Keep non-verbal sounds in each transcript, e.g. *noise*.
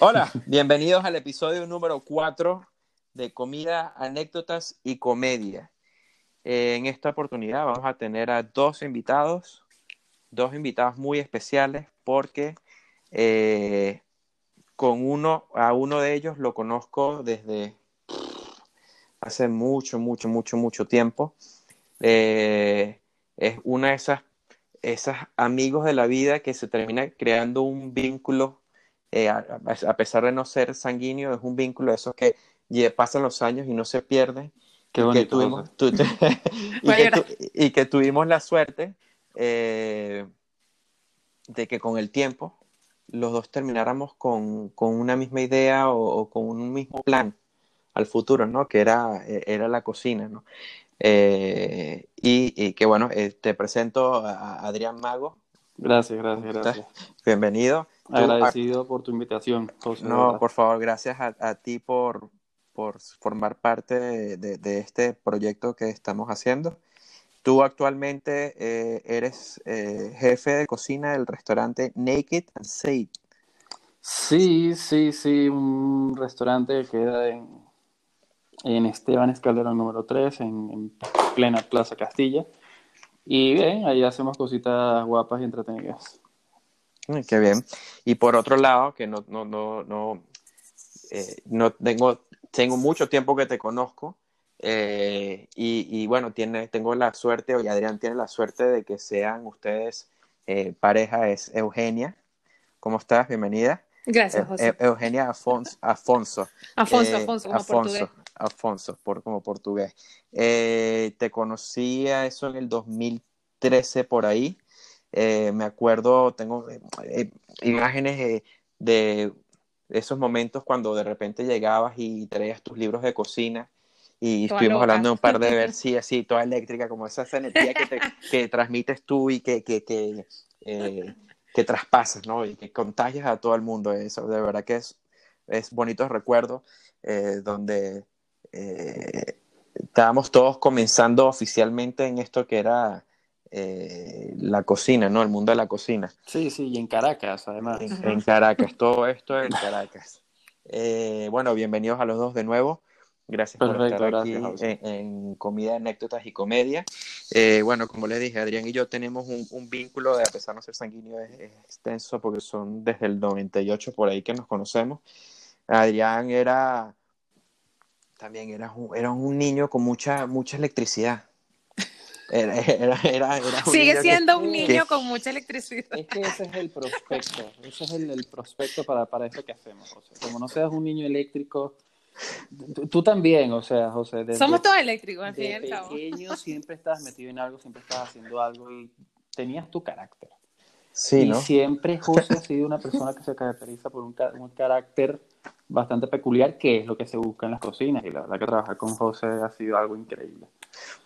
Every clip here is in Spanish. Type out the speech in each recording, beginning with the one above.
Hola, bienvenidos al episodio número 4 de Comida, Anécdotas y Comedia. Eh, en esta oportunidad vamos a tener a dos invitados, dos invitados muy especiales porque eh, con uno, a uno de ellos lo conozco desde hace mucho, mucho, mucho, mucho tiempo. Eh, es una de esas, esas amigos de la vida que se termina creando un vínculo, eh, a, a, pesar de no ser sanguíneo, es un vínculo de esos que pasan los años y no se pierde. Qué bonito, y, que tuvimos, tu, tu, *laughs* y, que tu, y, que tuvimos la suerte eh, de que con el tiempo los dos termináramos con, con una misma idea o, o, con un mismo plan al futuro, ¿no? Que era, era la cocina, ¿no? Eh, y, y, que bueno, eh, te presento a Adrián Mago. Gracias, gracias, gracias. Bienvenido. Agradecido por tu invitación, José. No, por favor, gracias a, a ti por, por, formar parte de, de, de, este proyecto que estamos haciendo. Tú actualmente eh, eres eh, jefe de cocina del restaurante Naked and Safe. Sí, sí, sí, un restaurante que queda en, en Esteban Escalera número 3, en, en, plena Plaza Castilla. Y bien, ahí hacemos cositas guapas y entretenidas. Qué bien. Y por otro lado, que no, no, no, no, eh, no tengo, tengo mucho tiempo que te conozco. Eh, y, y, bueno, tiene, tengo la suerte, y Adrián tiene la suerte de que sean ustedes eh, pareja, es Eugenia. ¿Cómo estás? Bienvenida. Gracias, José. Eugenia Afonso. Afonso, Afonso, Afonso, como Afonso, Afonso, por, como portugués. Eh, te conocía eso en el 2013 por ahí. Eh, me acuerdo, tengo eh, imágenes de esos momentos cuando de repente llegabas y traías tus libros de cocina y Toda estuvimos loca. hablando un par de ver *laughs* sí, así, toda eléctrica, como esa energía que, te, *laughs* que transmites tú y que, que, que, eh, que, traspasas, ¿no? Y que contagias a todo el mundo. Eso, de verdad que es, es bonitos recuerdos eh, donde eh, estábamos todos comenzando oficialmente en esto que era eh, la cocina, ¿no? El mundo de la cocina. Sí, sí, y en Caracas, además. En, en Caracas, todo esto en Caracas. Eh, bueno, bienvenidos a los dos de nuevo. Gracias Perfecto, por estar aquí en, en, Comida, Anécdotas y Comedia. Eh, bueno, como les dije, Adrián y yo tenemos un, un vínculo, de, a pesar de no ser sanguíneo, es, es, extenso porque son desde el 98 por ahí que nos conocemos. Adrián era también era un, era un niño con mucha, mucha electricidad. Era, era, era, era Sigue siendo que, un niño que, con mucha electricidad. Es que ese es el prospecto, ese es el, el prospecto para, para eso que hacemos, José. Como no seas un niño eléctrico, tú, tú también, o sea, José. Desde, Somos todos eléctricos, al fin y al cabo. pequeño siempre estabas metido en algo, siempre estabas haciendo algo y tenías tu carácter. Sí, y ¿no? siempre *laughs* José ha sido una persona que se caracteriza por un, un, carácter bastante peculiar, que es lo que se busca en las cocinas. Y la verdad que trabajar con José ha sido algo increíble.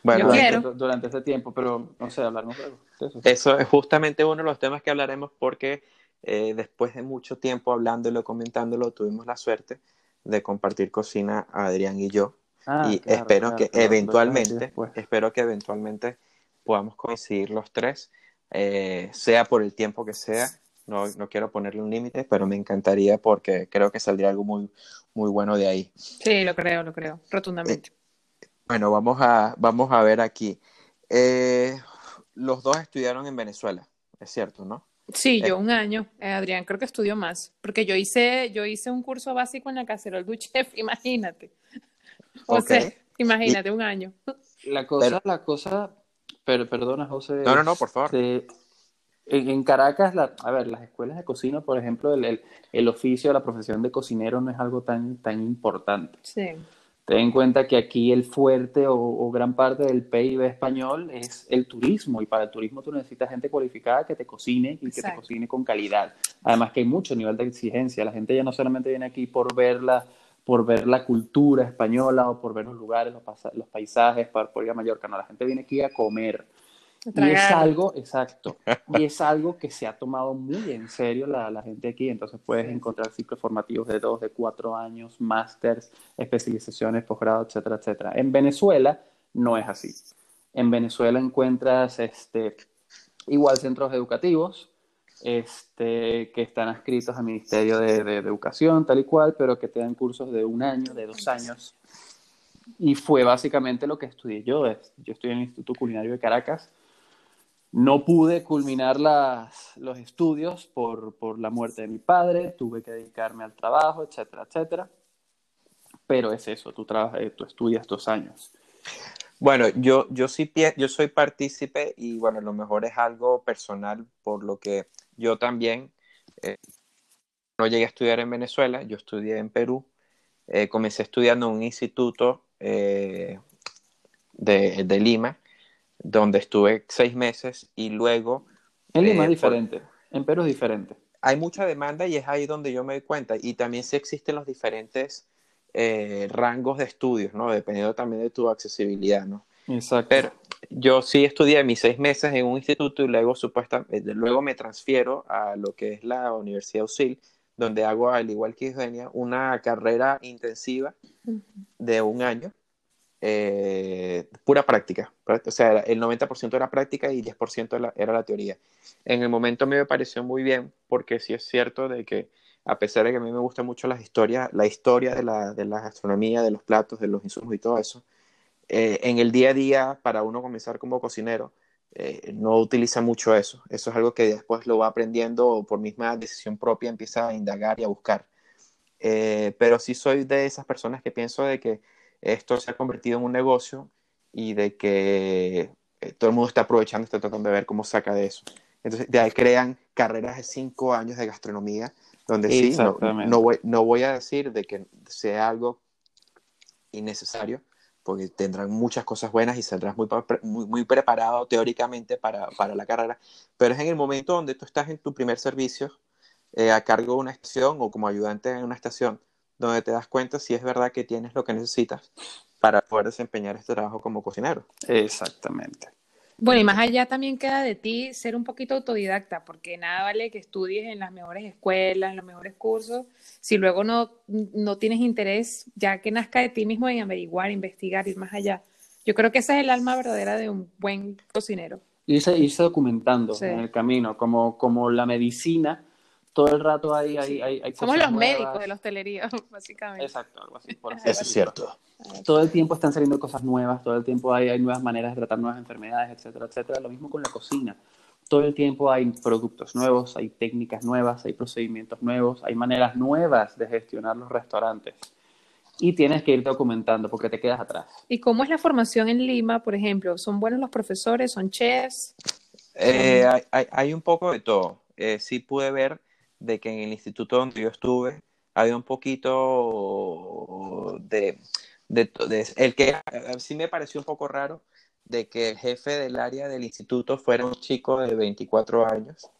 Bueno, durante, durante ese tiempo, pero no sé, hablarnos de eso. Eso es justamente uno de los temas que hablaremos porque eh, después de mucho tiempo hablándolo, comentándolo, tuvimos la suerte de compartir cocina Adrián y yo. Ah, y claro, espero claro, que claro, eventualmente, espero que eventualmente podamos coincidir los tres, eh, sea por el tiempo que sea. No, no quiero ponerle un límite, pero me encantaría porque creo que saldría algo muy, muy bueno de ahí. Sí, lo creo, lo creo, rotundamente. Eh, bueno, vamos a, vamos a ver aquí. Eh, los dos estudiaron en Venezuela, es cierto, ¿no? Sí, yo un año. Eh, Adrián creo que estudió más, porque yo hice, yo hice un curso básico en la Cacerol du Chef, *laughs* imagínate. O okay. sea, imagínate, y... un año. La cosa, pero... la cosa, pero perdona, José. No, no, no, por favor. De, en, en, Caracas, la, a ver, las escuelas de cocina, por ejemplo, el, el, el oficio, la profesión de cocinero no es algo tan, tan importante. Sí. Ten en cuenta que aquí el fuerte o, o, gran parte del PIB español es el turismo y para el turismo tú necesitas gente cualificada que te cocine y que te cocine con calidad. Además que hay mucho nivel de exigencia. La gente ya no solamente viene aquí por ver la, por ver la cultura española o por ver los lugares, los, los paisajes, por, por ir a Mallorca. No, la gente viene aquí a comer. Y es algo, exacto, y es *laughs* algo que se ha tomado muy en serio la, la gente aquí, entonces puedes encontrar ciclos formativos de dos, de cuatro años, másters, especializaciones, posgrado, etcétera, etcétera. En Venezuela no es así. En Venezuela encuentras este, igual centros educativos, este, que están adscritos al Ministerio de, de, Educación, tal y cual, pero que te dan cursos de un año, de dos años. Y fue básicamente lo que estudié yo. Yo estudié en el Instituto Culinario de Caracas. No pude culminar las, los estudios por, por la muerte de mi padre, tuve que dedicarme al trabajo, etcétera, etcétera. Pero es eso, tú, trabajas, tú estudias dos años. Bueno, yo, yo sí yo soy partícipe y bueno, lo mejor es algo personal, por lo que yo también eh, no llegué a estudiar en Venezuela, yo estudié en Perú, eh, comencé estudiando en un instituto eh, de, de, Lima, donde estuve seis meses y luego... En Lima es diferente, en Perú es diferente. Hay mucha demanda y es ahí donde yo me doy cuenta y también sí existen los diferentes eh, rangos de estudios, ¿no? Dependiendo también de tu accesibilidad, ¿no? Exacto. Pero yo sí estudié mis seis meses en un instituto y luego, supuestamente, eh, luego me transfiero a lo que es la Universidad USIL, donde hago, al igual que Eugenia, una carrera intensiva de un año, eh, pura práctica. O sea, el 90% era práctica y 10% era, era la teoría. En el momento me pareció muy bien, porque sí es cierto de que a pesar de que a mí me gusta mucho las historias, la historia de la, de la gastronomía, de los platos, de los insumos y todo eso, eh, en el día a día, para uno comenzar como cocinero, eh, no utiliza mucho eso. Eso es algo que después lo va aprendiendo o por misma decisión propia empieza a indagar y a buscar. Eh, pero sí soy de esas personas que pienso de que esto se ha convertido en un negocio y de que todo el mundo está aprovechando, está tratando de ver cómo saca de eso. Entonces, de ahí crean carreras de cinco años de gastronomía donde sí, no, voy, no voy a decir de que sea algo innecesario, porque tendrán muchas cosas buenas y saldrás muy, muy, preparado teóricamente para, para, la carrera, pero es en el momento donde tú estás en tu primer servicio eh, a cargo de una estación o como ayudante en una estación, donde te das cuenta si es verdad que tienes lo que necesitas para poder desempeñar este trabajo como cocinero. Exactamente. Bueno, y más allá también queda de ti ser un poquito autodidacta, porque nada vale que estudies en las mejores escuelas, en los mejores cursos, si luego no, no tienes interés, ya que nazca de ti mismo en averiguar, investigar, ir más allá. Yo creo que esa es el alma verdadera de un buen cocinero. Irse, irse documentando en el camino, como, como la medicina todo el rato hay, hay, hay, Somos los médicos de la hostelería, *laughs* básicamente. Exacto, algo así. *laughs* Eso es cierto. Todo el tiempo están saliendo cosas nuevas, todo el tiempo hay, hay nuevas maneras de tratar nuevas enfermedades, etcétera, etcétera. Lo mismo con la cocina. Todo el tiempo hay productos nuevos, hay técnicas nuevas, hay procedimientos nuevos, hay maneras nuevas de gestionar los restaurantes. Y tienes que ir documentando porque te quedas atrás. ¿Y cómo es la formación en Lima, por ejemplo? ¿Son buenos los profesores? ¿Son chefs? Eh, hay, hay, un poco de todo. Eh, sí pude ver de que en el instituto donde yo estuve había un poquito de, de, el que sí me pareció un poco raro de que el jefe del área del instituto fuera un chico de 24 años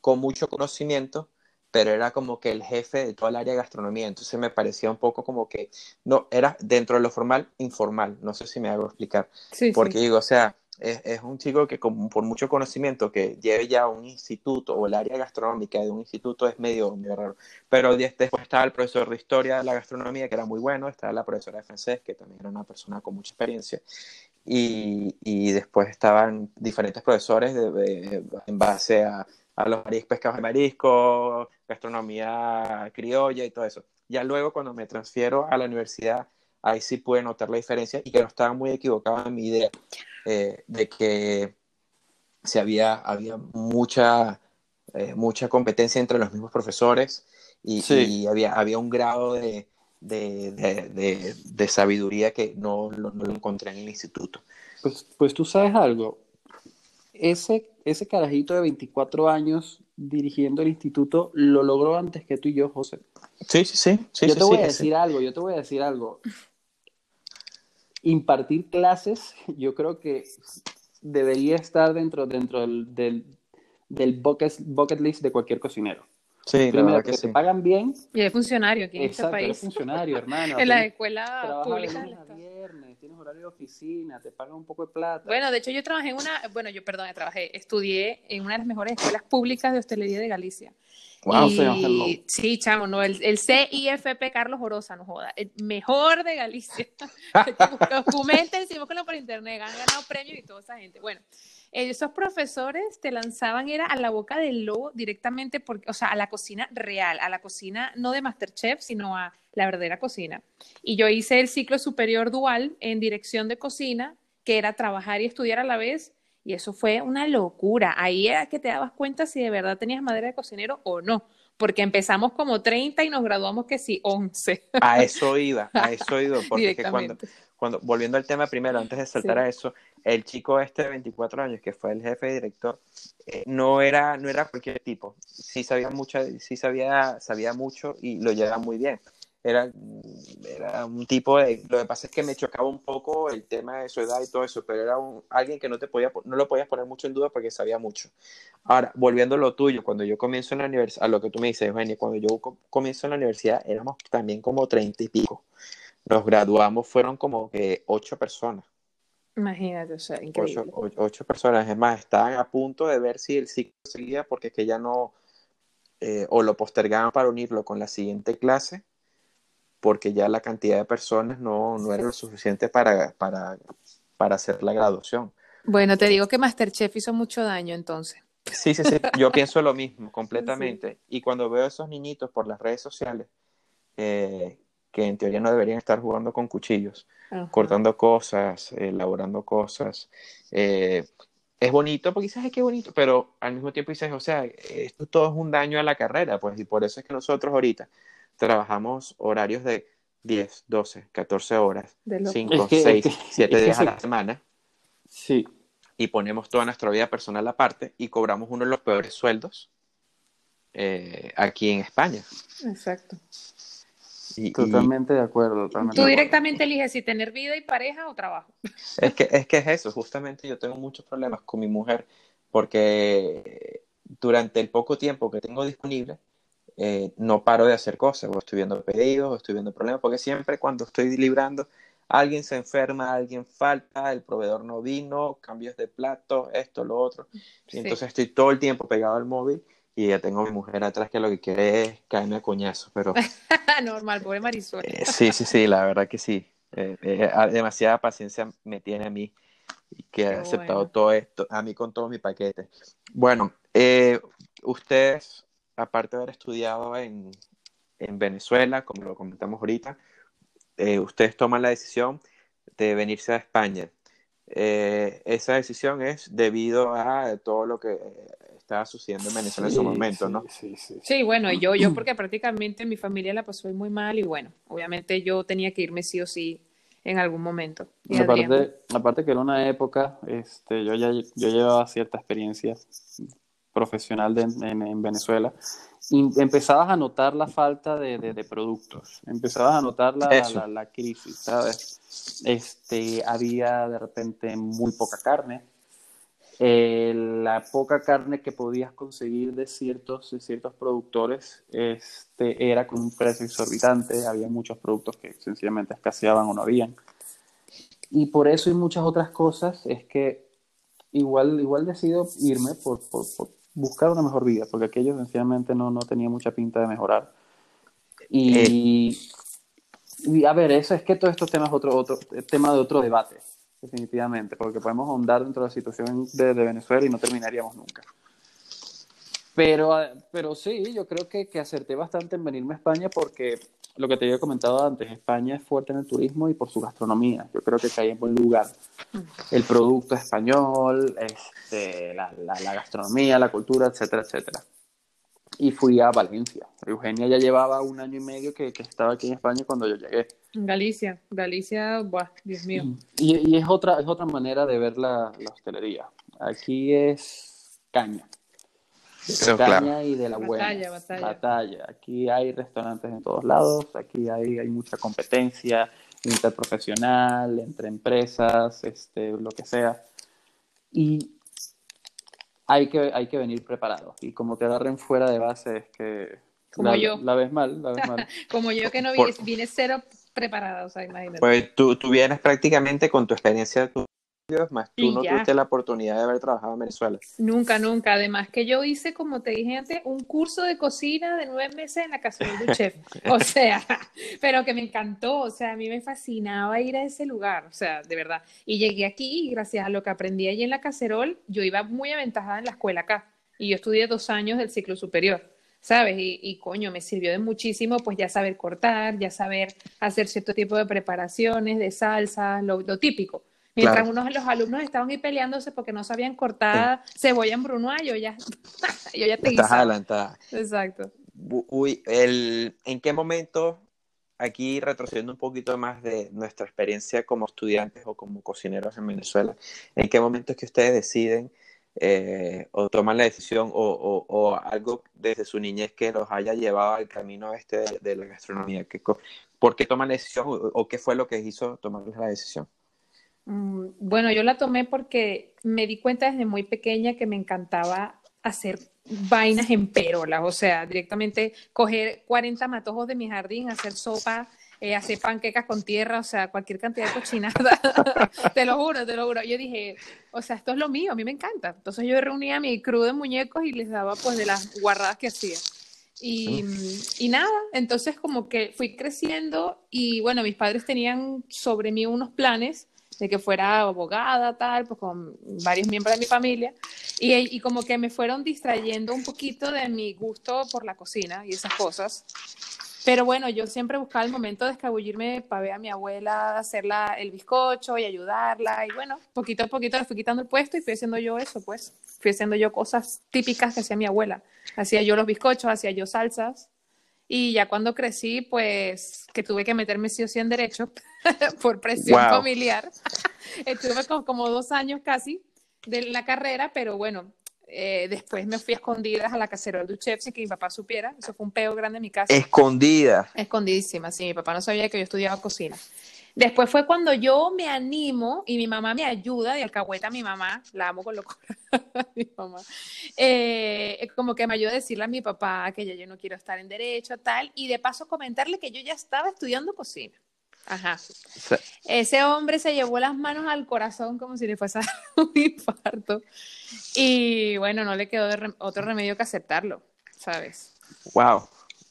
con mucho conocimiento, pero era como que el jefe de toda el área de gastronomía, entonces me parecía un poco como que no era dentro de lo formal informal, no sé si me hago explicar, porque digo, o sea, es, un chico que con, por mucho conocimiento que lleve ya un instituto o el área gastronómica de un instituto es medio, raro. Pero después estaba el profesor de historia de la gastronomía que era muy bueno, estaba la profesora de francés que también era una persona con mucha experiencia y, y después estaban diferentes profesores de, en base a, a los pescados de marisco, gastronomía criolla y todo eso. Ya luego cuando me transfiero a la universidad ahí sí pude notar la diferencia y que no estaba muy equivocado en mi idea eh, de que si había, había mucha, eh, mucha competencia entre los mismos profesores y, había, había un grado de, de, de, sabiduría que no, no, lo encontré en el instituto. Pues, pues tú sabes algo, ese, ese carajito de 24 años dirigiendo el instituto lo logró antes que tú y yo, José. Sí, sí, sí. yo te voy a decir algo, yo te voy a decir algo impartir clases, *laughs* yo creo que debería estar dentro, dentro del, del, del bucket, bucket, list de cualquier cocinero. Sí, Primero, que, se pagan bien. Y es funcionario aquí en este país. Es funcionario, hermano. *laughs* en la escuela pública. viernes, tienes horario de oficina, te pagan un poco de plata. Bueno, de hecho yo trabajé en una, bueno, yo perdón, trabajé, estudié en una de las mejores escuelas públicas de hostelería de Galicia. Wow, y, sí, chamo, no, el, el, CIFP Carlos Orosa, no joda, el mejor de Galicia. *laughs* *laughs* Documenten, si por internet, han ganado premios y toda esa gente. Bueno, esos profesores te lanzaban era a la boca del lobo directamente, porque, o sea, a la cocina real, a la cocina no de Masterchef, sino a la verdadera cocina. Y yo hice el ciclo superior dual en dirección de cocina, que era trabajar y estudiar a la vez, y eso fue una locura. Ahí era que te dabas cuenta si de verdad tenías madera de cocinero o no, porque empezamos como 30 y nos graduamos que sí, 11. A eso iba, a *laughs* eso iba, porque cuando, cuando, volviendo al tema primero, antes de saltar a eso, el chico este de 24 años, que fue el jefe director, eh, no, era, no era cualquier tipo, sí sabía, mucho, sí sabía, sabía mucho y lo llevaba muy bien. Era, era un tipo de, lo que pasa es que me chocaba un poco el tema de su edad y todo eso, pero era un, alguien que no te podía, no lo podías poner mucho en duda porque sabía mucho. Ahora, volviendo a lo tuyo, cuando yo comienzo en la universidad, a lo que tú me dices, Eugenia, cuando yo comienzo en la universidad éramos también como 30 y pico nos graduamos fueron como que ocho personas. Imagínate, o sea, increíble. Ocho, personas, es más, estaban a punto de ver si el ciclo seguía porque es que ya no, eh, o lo postergaban para unirlo con la siguiente clase, porque ya la cantidad de personas no, no era lo suficiente para, para, para hacer la graduación. Bueno, te digo que Masterchef hizo mucho daño entonces. Sí, sí, sí, yo *laughs* pienso lo mismo, completamente. Y cuando veo a esos niñitos por las redes sociales, eh, que en teoría no deberían estar jugando con cuchillos, cortando cosas, elaborando cosas. Eh, es bonito porque dices, ay, qué bonito, pero al mismo tiempo dices, o sea, esto todo es un daño a la carrera, pues, y por eso es que nosotros ahorita trabajamos horarios de 10, 12, 14 horas, 5, 6, 7 días a la semana. Sí. Y ponemos toda nuestra vida personal aparte y cobramos uno de los peores sueldos eh, aquí en España. Exacto totalmente de acuerdo. Tú directamente eliges si tener vida y pareja o trabajo. *laughs* Es que, es que es eso, justamente yo tengo muchos problemas con mi mujer porque durante el poco tiempo que tengo disponible eh, no paro de hacer cosas, o estoy viendo pedidos, o estoy viendo problemas, porque siempre cuando estoy librando, alguien se enferma, alguien falta, el proveedor no vino, cambios de plato, esto, lo otro. Entonces estoy todo el tiempo pegado al móvil y ya tengo a mi mujer atrás que lo que quiere es caerme a coñazo, pero... *laughs* Normal, pobre Marisol. Eh, sí, sí, sí, la verdad que sí. Eh, eh, demasiada paciencia me tiene a mí y que ha aceptado todo esto, a mí con todo mi paquete. Bueno, ustedes, aparte de haber estudiado en, en Venezuela, como lo comentamos ahorita, ustedes toman la decisión de venirse a España. esa decisión es debido a todo lo que estaba sucediendo en Venezuela en su momento, ¿no? Sí, sí, sí. bueno, yo, yo *clears throat* porque prácticamente mi familia la pasó muy mal y bueno, obviamente yo tenía que irme sí o sí en algún momento. aparte, aparte que era una época, este, yo ya yo llevaba cierta experiencia profesional en, Venezuela y empezabas a notar la falta de, de, productos, empezabas a notar la, la, la, crisis, ¿sabes? Este, había de repente muy poca carne, eh, la poca carne que podías conseguir de ciertos, de ciertos productores este, era con un precio exorbitante, había muchos productos que sencillamente escaseaban o no habían. Y por eso y muchas otras cosas es que igual, igual decido irme por, por, buscar una mejor vida, porque aquello sencillamente no, no tenía mucha pinta de mejorar. Y, eh. y, a ver, eso es que todo estos temas otro, otro tema de otro debate definitivamente, porque podemos ahondar dentro de la situación de, Venezuela y no terminaríamos nunca. Pero, pero sí, yo creo que, que, acerté bastante en venirme a España porque lo que te había comentado antes, España es fuerte en el turismo y por su gastronomía. Yo creo que cae en buen lugar. El producto español, este, la, la, la gastronomía, la cultura, etcétera, etcétera y fui a Valencia. Eugenia ya llevaba un año y medio que, que estaba aquí en España cuando yo llegué. Galicia, Galicia, buah, Dios mío. Y, y, es, otra, es otra manera de ver la, la hostelería. Aquí es caña. Caña y de la buena. Batalla, batalla. Batalla. Aquí hay restaurantes en todos lados, aquí hay, hay mucha competencia interprofesional, entre empresas, este, lo que sea. Y hay que, hay que venir preparado. Y como te agarren fuera de base es que como la, yo. la ves mal, la ves mal. *laughs* como yo que no vine, cero preparada, o sea, imagínate. Pues tú, tú vienes prácticamente con tu experiencia más tú no tuviste la oportunidad de haber trabajado en Venezuela. Nunca, nunca. Además que yo hice, como te dije antes, un curso de cocina de nueve meses en la casa de *laughs* chef. O sea, *laughs* pero que me encantó. O sea, a mí me fascinaba ir a ese lugar. O sea, de verdad. Y llegué aquí y gracias a lo que aprendí allí en la cacerol, yo iba muy aventajada en la escuela acá. Y yo estudié dos años del ciclo superior. ¿sabes? Y, coño, me sirvió de muchísimo, pues ya saber cortar, ya saber hacer cierto tipo de preparaciones, de salsa, lo, típico. Mientras unos de los alumnos estaban ahí peleándose porque no sabían cortar cebolla en brunoise, yo ya, *laughs* yo ya te Estás adelantada. Exacto. Uy, el, ¿en qué momento, aquí retrocediendo un poquito más de nuestra experiencia como estudiantes o como cocineros en Venezuela, ¿en qué momento es que ustedes deciden eh, o toman la decisión o, o, algo desde su niñez que los haya llevado al camino este de, la gastronomía? ¿Qué, ¿Por qué toman la decisión o, qué fue lo que hizo tomar la decisión? Mm, bueno, yo la tomé porque me di cuenta desde muy pequeña que me encantaba hacer vainas en perolas, o sea, directamente coger 40 matojos de mi jardín, hacer sopa eh, hacer panquecas con tierra, o sea, cualquier cantidad de cochinada. *laughs* te lo juro, te lo juro. Yo dije, o sea, esto es lo mío, a mí me encanta. Entonces yo reunía mi crew de muñecos y les daba pues de las guardadas que hacía. Y, y, nada, entonces como que fui creciendo y bueno, mis padres tenían sobre mí unos planes de que fuera abogada, tal, pues con varios miembros de mi familia, y, como que me fueron distrayendo un poquito de mi gusto por la cocina y esas cosas. Pero bueno, yo siempre buscaba el momento de escabullirme para ver a mi abuela hacerla el bizcocho y ayudarla. Y bueno, poquito a poquito le fui quitando el puesto y fui haciendo yo eso, pues. Fui haciendo yo cosas típicas que hacía mi abuela. Hacía yo los bizcochos, hacía yo salsas. Y ya cuando crecí, pues que tuve que meterme sí o sí en derecho *laughs* por presión familiar. *laughs* Estuve como, como dos años casi de la carrera, pero bueno, eh, después me fui a escondidas a la cacerola de chef sin que mi papá supiera. Eso fue un peo grande en mi casa. Escondida. Escondidísima, sí. Mi papá no sabía que yo estudiaba cocina. Después fue cuando yo me animo y mi mamá me ayuda, y alcahueta a mi mamá, la amo con locura, *laughs* mi mamá, eh, como que me ayuda a decirle a mi papá que ya yo no quiero estar en derecho, tal, y de paso comentarle que yo ya estaba estudiando cocina. Ajá. Ese hombre se llevó las manos al corazón como si le fuese *laughs* un infarto. Y bueno, no le quedó otro remedio que aceptarlo, ¿sabes? Wow.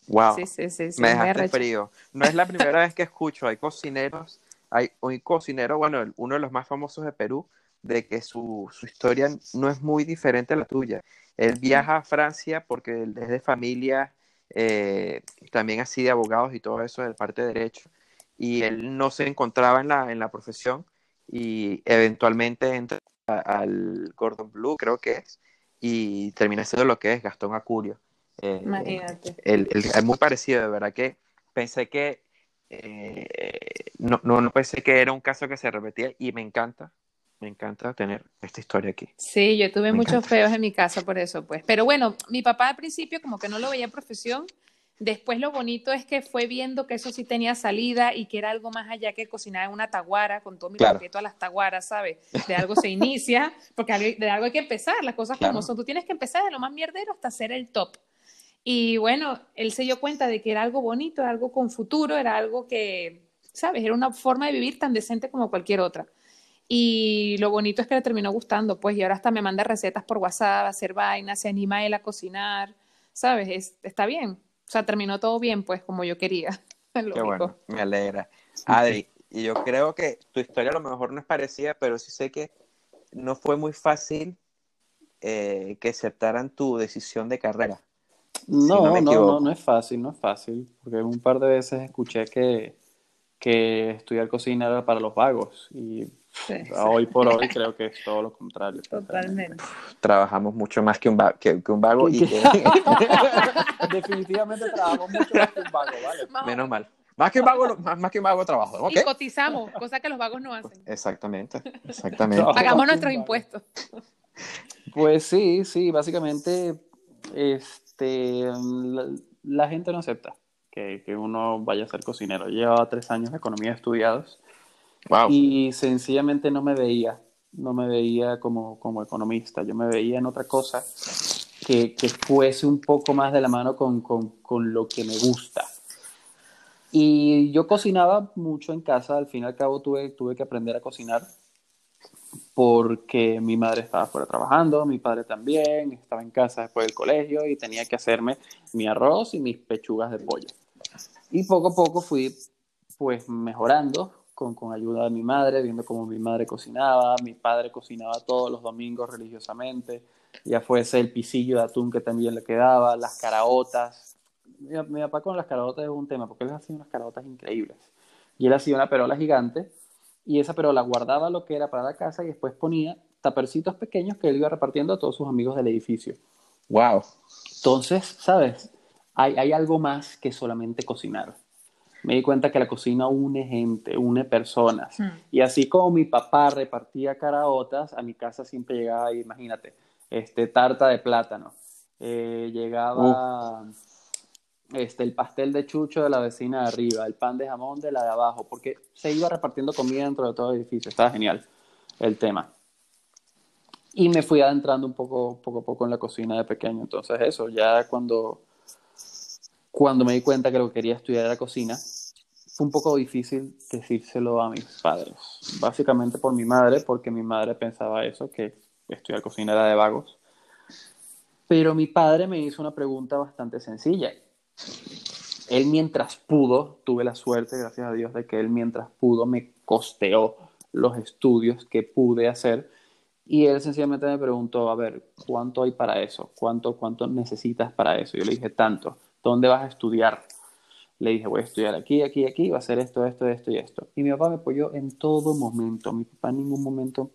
Wow. Sí, sí, sí, me dejaste frío. No es la primera vez que escucho. Hay cocineros, hay un cocinero, bueno, uno de los más famosos de Perú, de que su, su historia no es muy diferente a la tuya. Él viaja a Francia porque es de familia eh, también así de abogados y todo eso, de parte de derecho y él no se encontraba en la, en la profesión y eventualmente entra al Gordon Blue, creo que es, y termina siendo lo que es Gastón Acurio. Eh, Imagínate. es muy parecido, de verdad que pensé que eh, no, no, no, pensé que era un caso que se repetía y me encanta, me encanta tener esta historia aquí. Sí, yo tuve muchos feos en mi casa por eso, pues. Pero bueno, mi papá al principio como que no lo veía profesión Después lo bonito es que fue viendo que eso sí tenía salida y que era algo más allá que cocinar en una taguara, con todo mi respeto a las taguaras, ¿sabes? De algo se inicia, porque de algo hay que empezar, las cosas como son. Tú tienes que empezar de lo más mierdero hasta ser el top. Y bueno, él se dio cuenta de que era algo bonito, era algo con futuro, era algo que, ¿sabes? Era una forma de vivir tan decente como cualquier otra. Y lo bonito es que le terminó gustando, pues, y ahora hasta me manda recetas por WhatsApp, a hacer vainas, se anima él a cocinar, ¿sabes? está bien o sea, terminó todo bien, pues, como yo quería. *laughs* Qué bueno, me alegra. Adri, y yo creo que tu historia a lo mejor no es parecida, pero sí sé que no fue muy fácil eh, que aceptaran tu decisión de carrera. No, no, no, no, es fácil, no es fácil, porque un par de veces escuché que, que estudiar cocina era para los vagos y Hoy por hoy *laughs* creo que es todo lo contrario. Totalmente. Trabajamos mucho más que un, que, un vago y *laughs* *laughs* Definitivamente trabajamos mucho más que un vago, ¿vale? Menos mal. Más que un vago, más, que un vago trabajo. Y cotizamos, cosa que los vagos no hacen. Exactamente, exactamente. Pagamos nuestros impuestos. Pues sí, sí, básicamente este, la, gente no acepta que, que, uno vaya a ser cocinero. Lleva tres años de economía estudiados y sencillamente no me veía, no me veía como, como economista, yo me veía en otra cosa que, que fuese un poco más de la mano con, con, con, lo que me gusta. Y yo cocinaba mucho en casa, al fin y al cabo tuve, tuve que aprender a cocinar. Porque mi madre estaba fuera trabajando, mi padre también, estaba en casa después del colegio y tenía que hacerme mi arroz y mis pechugas de pollo. Y poco a poco fui pues mejorando con, con ayuda de mi madre, viendo cómo mi madre cocinaba, mi padre cocinaba todos los domingos religiosamente, ya fuese el pisillo de atún que también le quedaba, las caraotas. Mi, mi papá con las caraotas es un tema, porque él hacía unas caraotas increíbles. Y él hacía una perola gigante y esa perola guardaba lo que era para la casa y después ponía tapercitos pequeños que él iba repartiendo a todos sus amigos del edificio. Wow. Entonces, ¿sabes? Hay, hay algo más que solamente cocinar. Me di cuenta que la cocina une gente, une personas. Hmm. Y así como mi papá repartía caraotas, a mi casa siempre llegaba, imagínate, este, tarta de plátano. Eh, llegaba este, el pastel de chucho de la vecina de arriba, el pan de jamón de la de abajo, porque se iba repartiendo comida dentro de todo el edificio. Estaba genial el tema. Y me fui adentrando un poco, poco a poco en la cocina de pequeño. Entonces eso, ya cuando, cuando me di cuenta que lo que quería estudiar era cocina, fue un poco difícil decírselo a mis padres. Básicamente por mi madre, porque mi madre pensaba eso, que estudiar cocina era de vagos. Pero mi padre me hizo una pregunta bastante sencilla. Él mientras pudo, tuve la suerte, gracias a Dios, de que él mientras pudo me costeó los estudios que pude hacer. Y él sencillamente me preguntó, a ver, ¿cuánto hay para eso? ¿Cuánto, cuánto necesitas para eso? Yo le dije, tanto. ¿Dónde vas a estudiar? Le dije, voy a estudiar aquí, aquí, aquí, va a hacer esto, esto, esto y esto. Y mi papá me apoyó en todo momento. Mi papá en ningún momento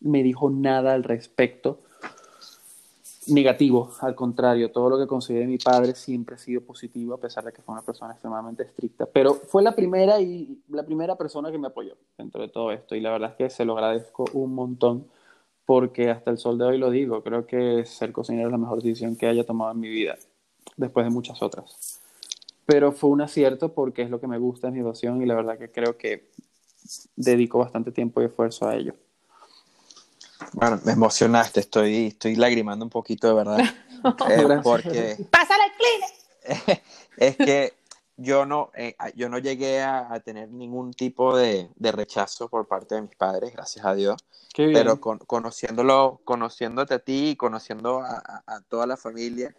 me dijo nada al respecto negativo, al contrario, todo lo que de mi padre siempre ha sido positivo, a pesar de que fue una persona extremadamente estricta. Pero fue la primera y la primera persona que me apoyó dentro de todo esto, y la verdad es que se lo agradezco un montón, porque hasta el sol de hoy lo digo, creo que ser cocinero es la mejor decisión que haya tomado en mi vida, después de muchas otras. Pero fue un acierto porque es lo que me gusta, es mi pasión, y la verdad que creo que dedico bastante tiempo y esfuerzo a ello. Bueno, me emocionaste, estoy, estoy lagrimando un poquito de verdad. *laughs* Eh, porque ¡Pásale el clean! es que yo no, eh, yo no llegué a, a tener ningún tipo de, de rechazo por parte de mis padres, gracias a Dios. Qué bien. Pero con- conociéndolo, conociéndote a ti y conociendo a, a- a toda la familia,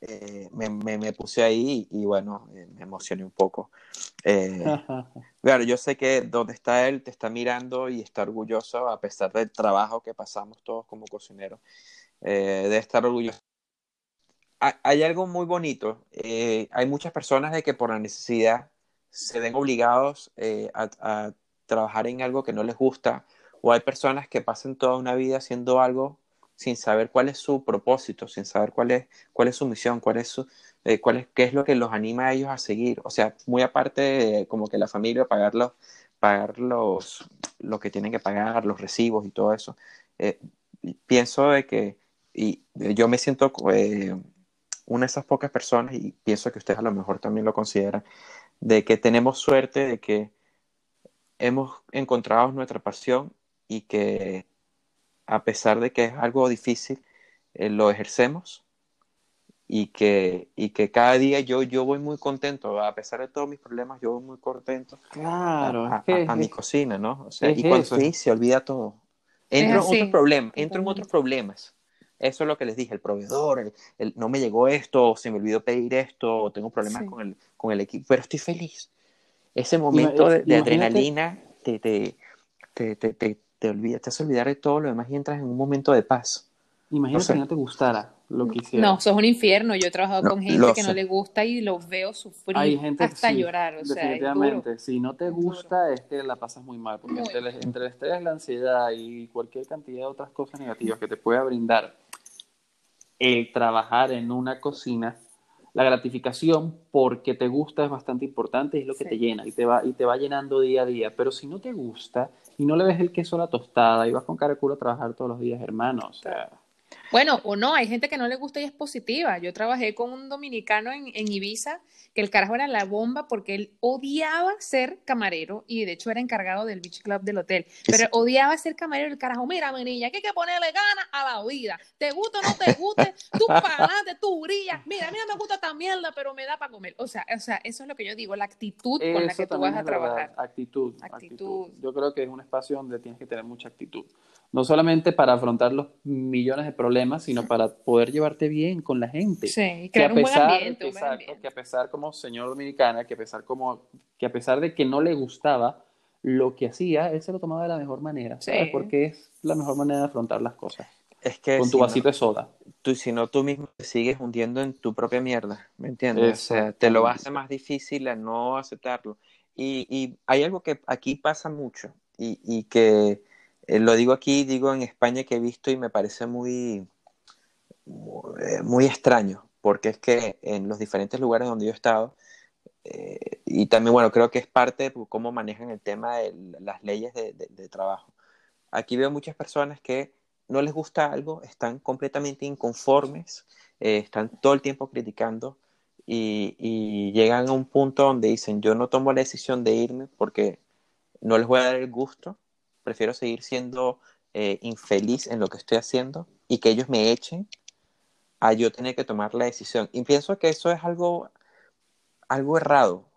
eh, me, me- me puse ahí y, y bueno, eh, me emocioné un poco. Eh, *laughs* Claro, yo sé que donde está él te está mirando y está orgulloso a pesar del trabajo que pasamos todos como cocineros. Eh, de estar orgulloso. Ha- Hay algo muy bonito. hay muchas personas de que por la necesidad se ven obligados a, a trabajar en algo que no les gusta o hay personas que pasan toda una vida haciendo algo sin saber cuál es su propósito, sin saber cuál es, cuál es su misión, cuál es su, eh, cuál es, qué es lo que los anima a ellos a seguir. O sea, muy aparte de como que la familia pagar los, pagar los, lo que tienen que pagar, los recibos y todo eso. Eh, pienso de que, y yo me siento eh, una de esas pocas personas, y pienso que ustedes a lo mejor también lo consideran, de que tenemos suerte de que hemos encontrado nuestra pasión y que a pesar de que es algo difícil, eh, lo ejercemos y que, y que cada día yo, yo voy muy contento, a pesar de todos mis problemas, yo voy muy contento Claro, a, es que a- a mi es- cocina, ¿no? O sea, y cuando eso. estoy ahí se olvida todo. Entro en otros problemas, entro en otros problemas. Eso es lo que les dije, el proveedor, el, el- no me llegó esto, se me olvidó pedir esto, o tengo problemas Sí. con el, con el equipo, pero estoy feliz. Ese momento de, de adrenalina te, te, te, te, te, te olvida, te hace olvidar de todo lo demás y entras en un momento de paz. Imagínate No sé. que no te gustara lo que hicieras. No, eso es un infierno. Yo he trabajado No, con gente que no sé. le gusta y los veo sufrir Hay gente hasta sí, llorar. O sea, definitivamente. Si no te gusta, es que la pasas muy mal. Porque Muy entre, el- entre el estrés, la ansiedad y cualquier cantidad de otras cosas negativas que te pueda brindar el trabajar en una cocina, la gratificación porque te gusta es bastante importante y es lo que Sí. te llena y te, va, y te va llenando día a día. Pero si no te gusta y no le ves el queso a la tostada y vas con cara de culo a trabajar todos los días, hermano, o sea, Bueno, o no, hay gente que no le gusta y es positiva. Yo trabajé con un dominicano en, en Ibiza, que el carajo era la bomba porque él odiaba ser camarero y de hecho era encargado del beach club del hotel. Pero odiaba ser camarero el carajo. Mira, mi niña, que hay que ponerle ganas a la vida. Te gusta o no te guste, tú *laughs* para adelante, tú brillas. Mira, a mí no me gusta esta mierda, pero me da para comer. O sea, o sea, eso es lo que yo digo, la actitud con la que tú vas a trabajar. Actitud, Actitud. actitud. Yo creo que es un espacio donde tienes que tener mucha actitud. no solamente para afrontar los millones de problemas, sino para poder llevarte bien con la gente. Sí, crear un buen ambiente. Exacto, que a pesar como señor dominicana, que a pesar como, que a pesar de que no le gustaba lo que hacía, él se lo tomaba de la mejor manera, ¿sabes? Porque es la mejor manera de afrontar las cosas. Es que con tu vasito de soda. Tú, si no, tú mismo te sigues hundiendo en tu propia mierda, ¿me entiendes? O sea, te lo hace más difícil a no aceptarlo. Y, y hay algo que aquí pasa mucho y, y que eh, lo digo aquí, digo en España que he visto y me parece muy, eh, muy, extraño, porque es que en los diferentes lugares donde yo he estado, eh, y también, bueno, creo que es parte de cómo manejan el tema de las leyes de, trabajo. Aquí veo muchas personas que no les gusta algo, están completamente inconformes, están todo el tiempo criticando y, y, llegan a un punto donde dicen, yo no tomo la decisión de irme porque no les voy a dar el gusto prefiero seguir siendo eh, infeliz en lo que estoy haciendo y que ellos me echen a yo tener que tomar la decisión. Y pienso que eso es algo, algo errado.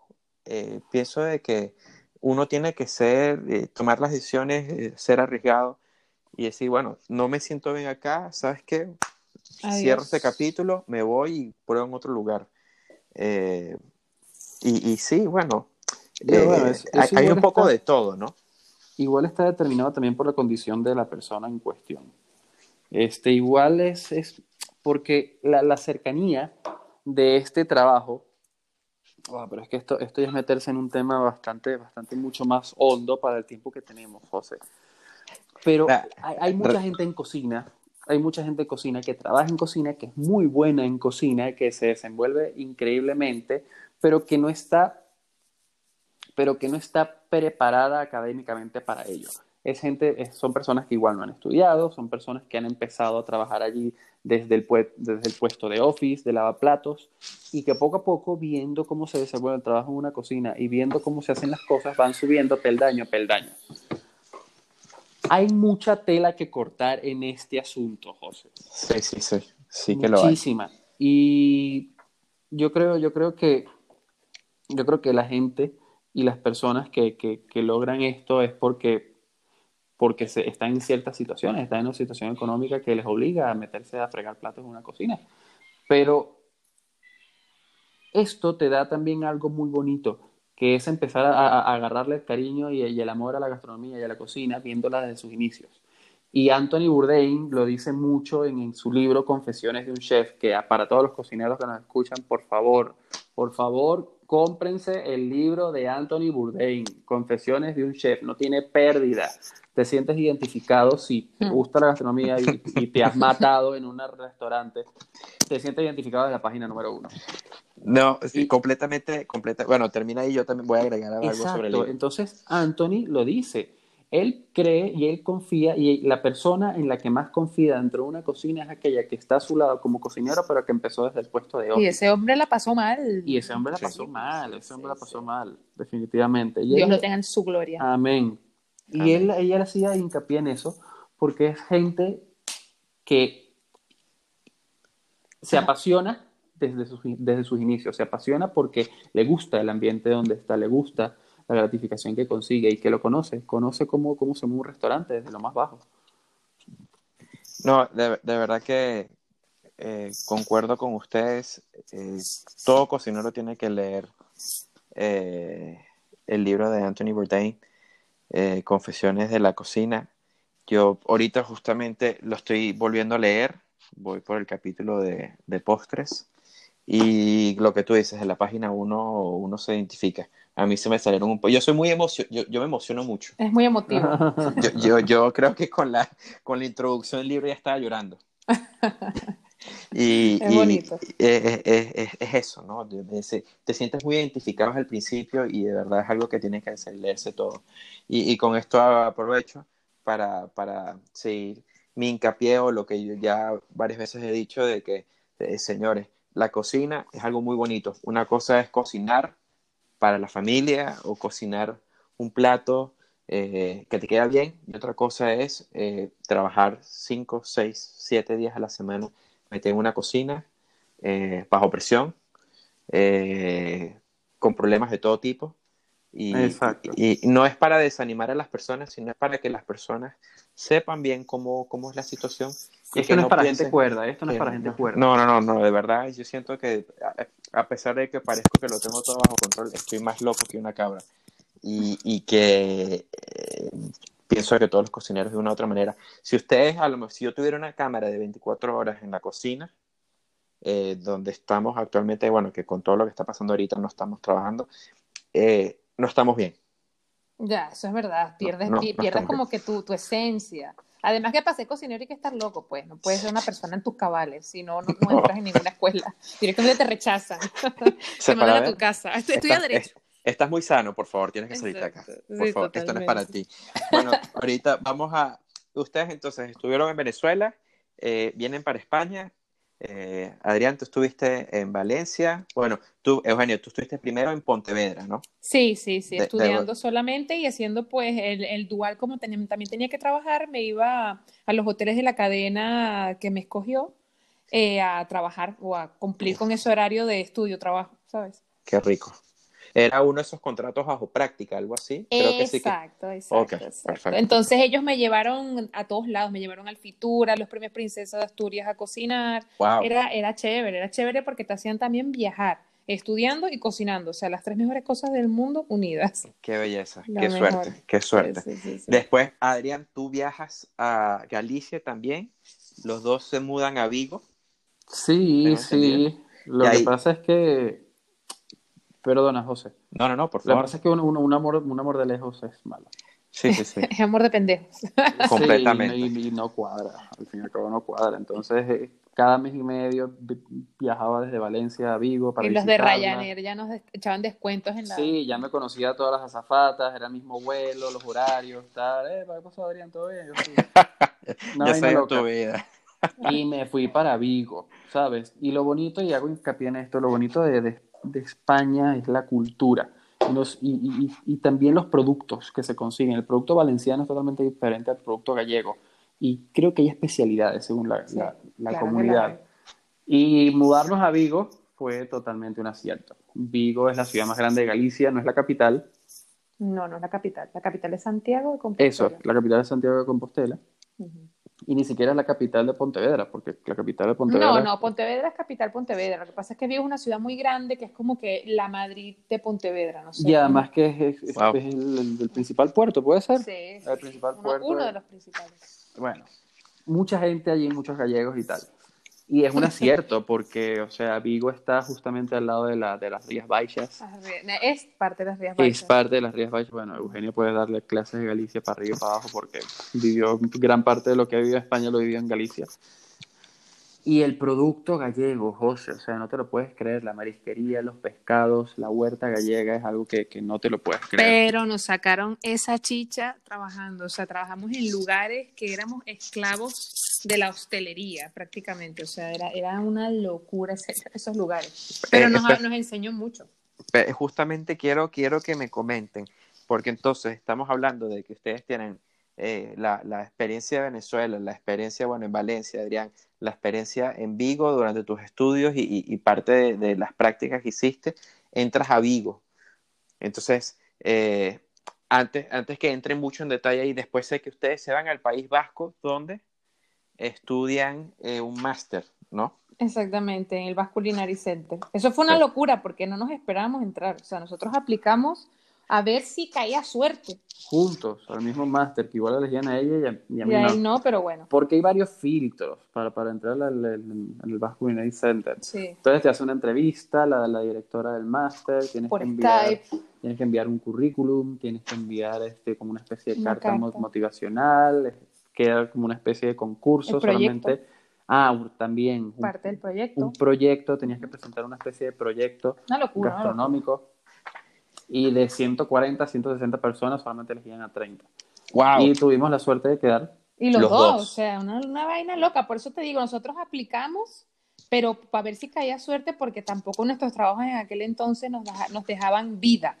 Eh, pienso de que uno tiene que ser, eh, tomar las decisiones, ser arriesgado y decir, bueno, no me siento bien acá, ¿sabes qué? Cierro este capítulo, me voy y pruebo en otro lugar. y, sí, bueno, hay un poco de todo, ¿no? Igual está determinado también por la condición de la persona en cuestión. Este, igual es, es porque la, la, cercanía de este trabajo, ah, pero es que esto, esto ya es meterse en un tema bastante, bastante mucho más hondo para el tiempo que tenemos, José. Pero ah, hay, hay mucha gente en cocina, hay mucha gente en cocina que trabaja en cocina, que es muy buena en cocina, que se desenvuelve increíblemente, pero que no está pero que no está preparada académicamente para ello. Es gente, son personas que igual no han estudiado, son personas que han empezado a trabajar allí desde el, desde el puesto de office, de lavaplatos, y que poco a poco, viendo cómo se desenvuelve el trabajo en una cocina y viendo cómo se hacen las cosas, van subiendo peldaño a peldaño. Hay mucha tela que cortar en este asunto, José. Sí, sí, sí. Sí que Muchísima. lo hay. Y yo creo, yo creo que yo creo que la gente y las personas que, que, logran esto es porque, porque se, están en ciertas situaciones, están en una situación económica que les obliga a meterse a fregar platos en una cocina. Pero esto te da también algo muy bonito, que es empezar a, agarrarle el cariño y, el amor a la gastronomía y a la cocina, viéndola desde sus inicios. Y Anthony Bourdain lo dice mucho en, en, su libro Confesiones de un Chef, que para todos los cocineros que nos escuchan, por favor, por favor, cómprense el libro de Anthony Bourdain, Confesiones de un Chef, no tiene pérdida. Te sientes identificado si te hmm. gusta la gastronomía *laughs* y, te has matado en un restaurante, te sientes identificado en la página número uno. No, sí, completamente, completa. Bueno, termina ahí, yo también voy a agregar algo sobre el libro. Entonces, Anthony lo dice él cree y él confía y la persona en la que más confía dentro de una cocina es aquella que está a su lado como cocinero pero que empezó desde el puesto de hoy. Y ese hombre la pasó mal. Y ese hombre la pasó mal, ese hombre la pasó mal, definitivamente. Dios lo tenga en su gloria. Amén. Y él, ella hacía hincapié en eso porque es gente que se apasiona desde sus, desde sus inicios, se apasiona porque le gusta el ambiente donde está, le gusta la gratificación que consigue y que lo conoce, conoce cómo, cómo se mueve un restaurante desde lo más bajo. No, de, verdad que eh, concuerdo con ustedes. Eh, todo cocinero tiene que leer eh, el libro de Anthony Bourdain, Confesiones de la Cocina. Yo ahorita justamente lo estoy volviendo a leer, voy por el capítulo de, de postres y lo que tú dices, en la página uno uno se identifica a mí se me salieron un poco. Yo soy muy emocionado, yo, yo, me emociono mucho. Es muy emotivo. *laughs* Yo, yo, yo, creo que con la, con la introducción del libro ya estaba llorando. *laughs* y, es bonito. Es, es, es, eso, ¿no? Te sientes muy identificado al principio y de verdad es algo que tienes que hacer, leerse todo. Y, y con esto aprovecho para, para seguir mi hincapié o lo que yo ya varias veces he dicho de que, eh, señores, la cocina es algo muy bonito. Una cosa es cocinar para la familia o cocinar un plato eh, que te queda bien y otra cosa es eh, trabajar 5, 6, 7 días a la semana meter en una cocina eh, bajo presión con problemas de todo tipo Y, y, no es para desanimar a las personas, sino es para que las personas sepan bien cómo, cómo es la situación. Y esto no, es para gente cuerda, esto no es para gente cuerda. No, no, no, no, de verdad, yo siento que a pesar de que parezco que lo tengo todo bajo control, estoy más loco que una cabra. Y, y que eh, pienso que todos los cocineros de una u otra manera. Si ustedes, a lo si yo tuviera una cámara de 24 horas en la cocina, eh, donde estamos actualmente, bueno, que con todo lo que está pasando ahorita no estamos trabajando, eh, no estamos bien. Ya, eso es verdad. Pierdes, pierdes como que tu, tu esencia. Además que pasé cocinero y que estar loco, pues. No puedes ser una persona en tus cabales, si no, no, *laughs* entras en ninguna escuela. Directamente te rechazan. *laughs* Se mandan a tu casa. *laughs* Estudia Derecho. estás muy sano, por favor, tienes que salir de acá. Por favor, esto no es para ti. Bueno, ahorita vamos a... Ustedes entonces estuvieron en Venezuela, eh, vienen para España, eh, Adrián, tú estuviste en Valencia. Bueno, tú, Eugenio, tú estuviste primero en Pontevedra, ¿no? Sí, sí, sí, estudiando solamente y haciendo pues el, dual como también tenía que trabajar, me iba a, los hoteles de la cadena que me escogió eh, a trabajar o a cumplir con ese horario de estudio-trabajo, ¿sabes? Qué rico. Era uno de esos contratos bajo práctica, algo así. Creo exacto, que sí exacto, Entonces ellos me llevaron a todos lados, me llevaron al Fitura, a los premios Princesa de Asturias a cocinar. Era, era chévere, era chévere porque te hacían también viajar, estudiando y cocinando, o sea, las tres mejores cosas del mundo unidas. Qué belleza, qué suerte, qué suerte. Después, Adrián, tú viajas a Galicia también, los dos se mudan a Vigo. Sí, sí. Lo que pasa es que Perdona, José. No, no, no, por favor. La verdad es que un, un, amor, un amor de lejos es malo. Sí, sí, sí. es *laughs* amor de pendejos. Completamente. y, no cuadra, al fin y al cabo no cuadra. Entonces, eh, cada mes y medio viajaba desde Valencia a Vigo para Y los de Ryanair ya nos echaban descuentos en la... Sí, ya me conocía todas las azafatas, era el mismo vuelo, los horarios, tal. Eh, ¿qué pasó, Adrián? ¿Todo bien? Yo sí. *laughs* ya sabes tu vida. y me fui para Vigo, ¿sabes? Y lo bonito, y hago hincapié en esto, lo bonito de, de de España es la cultura y, también los productos que se consiguen. El producto valenciano es totalmente diferente al producto gallego y creo que hay especialidades según la, comunidad. Y mudarnos a Vigo fue totalmente un acierto. Vigo es la ciudad más grande de Galicia, no es la capital. No, no es la capital. La capital es Santiago de Compostela. Eso, la capital es Santiago de Compostela y ni siquiera es la capital de Pontevedra, porque la capital de Pontevedra... No, no, Pontevedra es capital Pontevedra. Lo que pasa es que Vigo es una ciudad muy grande que es como que la Madrid de Pontevedra, no sé. Y además que es, el, principal puerto, ¿puede ser? Sí. El principal puerto. Uno de los principales. Bueno, mucha gente allí, muchos gallegos y tal. Y es un *laughs* acierto porque, o sea, Vigo está justamente al lado de, la, de las Rías Baixas. Es parte de las Rías Baixas. Es parte de las Rías Baixas. Bueno, Eugenio puede darle clases de Galicia para arriba y para abajo porque vivió gran parte de lo que ha vivido en España lo vivió en Galicia. Y el producto gallego, José, o sea, no te lo puedes creer, la marisquería, los pescados, la huerta gallega es algo que, que, no te lo puedes creer. Pero nos sacaron esa chicha trabajando, o sea, trabajamos en lugares que éramos esclavos de la hostelería prácticamente, o sea, era, era una locura esos lugares, pero nos, nos enseñó mucho. Justamente quiero, quiero que me comenten, porque entonces estamos hablando de que ustedes tienen eh, la, la, experiencia de Venezuela, la experiencia, bueno, en Valencia, Adrián, la experiencia en Vigo durante tus estudios y, parte de, las prácticas que hiciste, entras a Vigo. Entonces, eh, antes, antes que entre mucho en detalle y después sé que ustedes se van al País Vasco, donde estudian eh, un máster, ¿no? Exactamente, en el Basque Culinary Center. Eso fue una locura porque no nos esperábamos entrar. O sea, nosotros aplicamos a ver si caía suerte. Juntos, al mismo máster, que igual elegían a ella y a, mí no. no. pero bueno. Porque hay varios filtros para, para entrar al, el Basque Culinary Center. Sí. Entonces te hace una entrevista, la, la directora del máster, tienes que enviar... Tienes que enviar un currículum, tienes que enviar este, como una especie de carta, motivacional, queda como una especie de concurso solamente. Ah, también. Parte del proyecto. Un proyecto, tenías que presentar una especie de proyecto gastronómico y de 140 a 160 personas solamente elegían a 30. Wow. Y tuvimos la suerte de quedar. Y los, dos, o sea, una, una, vaina loca. Por eso te digo, nosotros aplicamos, pero para ver si caía suerte, porque tampoco nuestros trabajos en aquel entonces nos, nos dejaban vida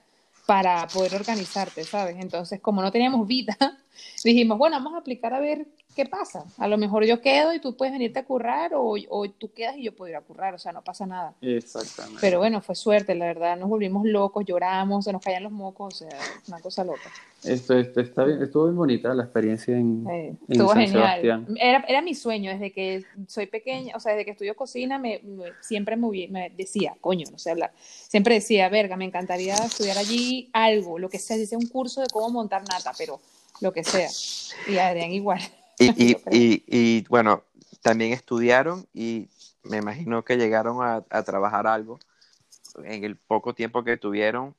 para poder organizarte, ¿sabes? Entonces, como no teníamos vida, *laughs* dijimos, bueno, vamos a aplicar a ver ¿qué pasa? A lo mejor yo quedo y tú puedes venirte a currar o, o, tú quedas y yo puedo ir a currar, o sea, no pasa nada. Exactamente. Pero bueno, fue suerte, la verdad, nos volvimos locos, lloramos, se nos caían los mocos, o sea, una cosa loca. Esto, esto está bien, estuvo bien bonita la experiencia en, en estuvo San genial. Sebastián. Era, era mi sueño, desde que soy pequeña, o sea, desde que estudio cocina, me, me- siempre me, me decía, coño, no sé hablar, siempre decía, verga, me encantaría estudiar allí algo, lo que sea, dice un curso de cómo montar nata, pero lo que sea. Y Adrián igual. Y, *laughs* y, y, y, bueno, también estudiaron y me imagino que llegaron a, a trabajar algo en el poco tiempo que tuvieron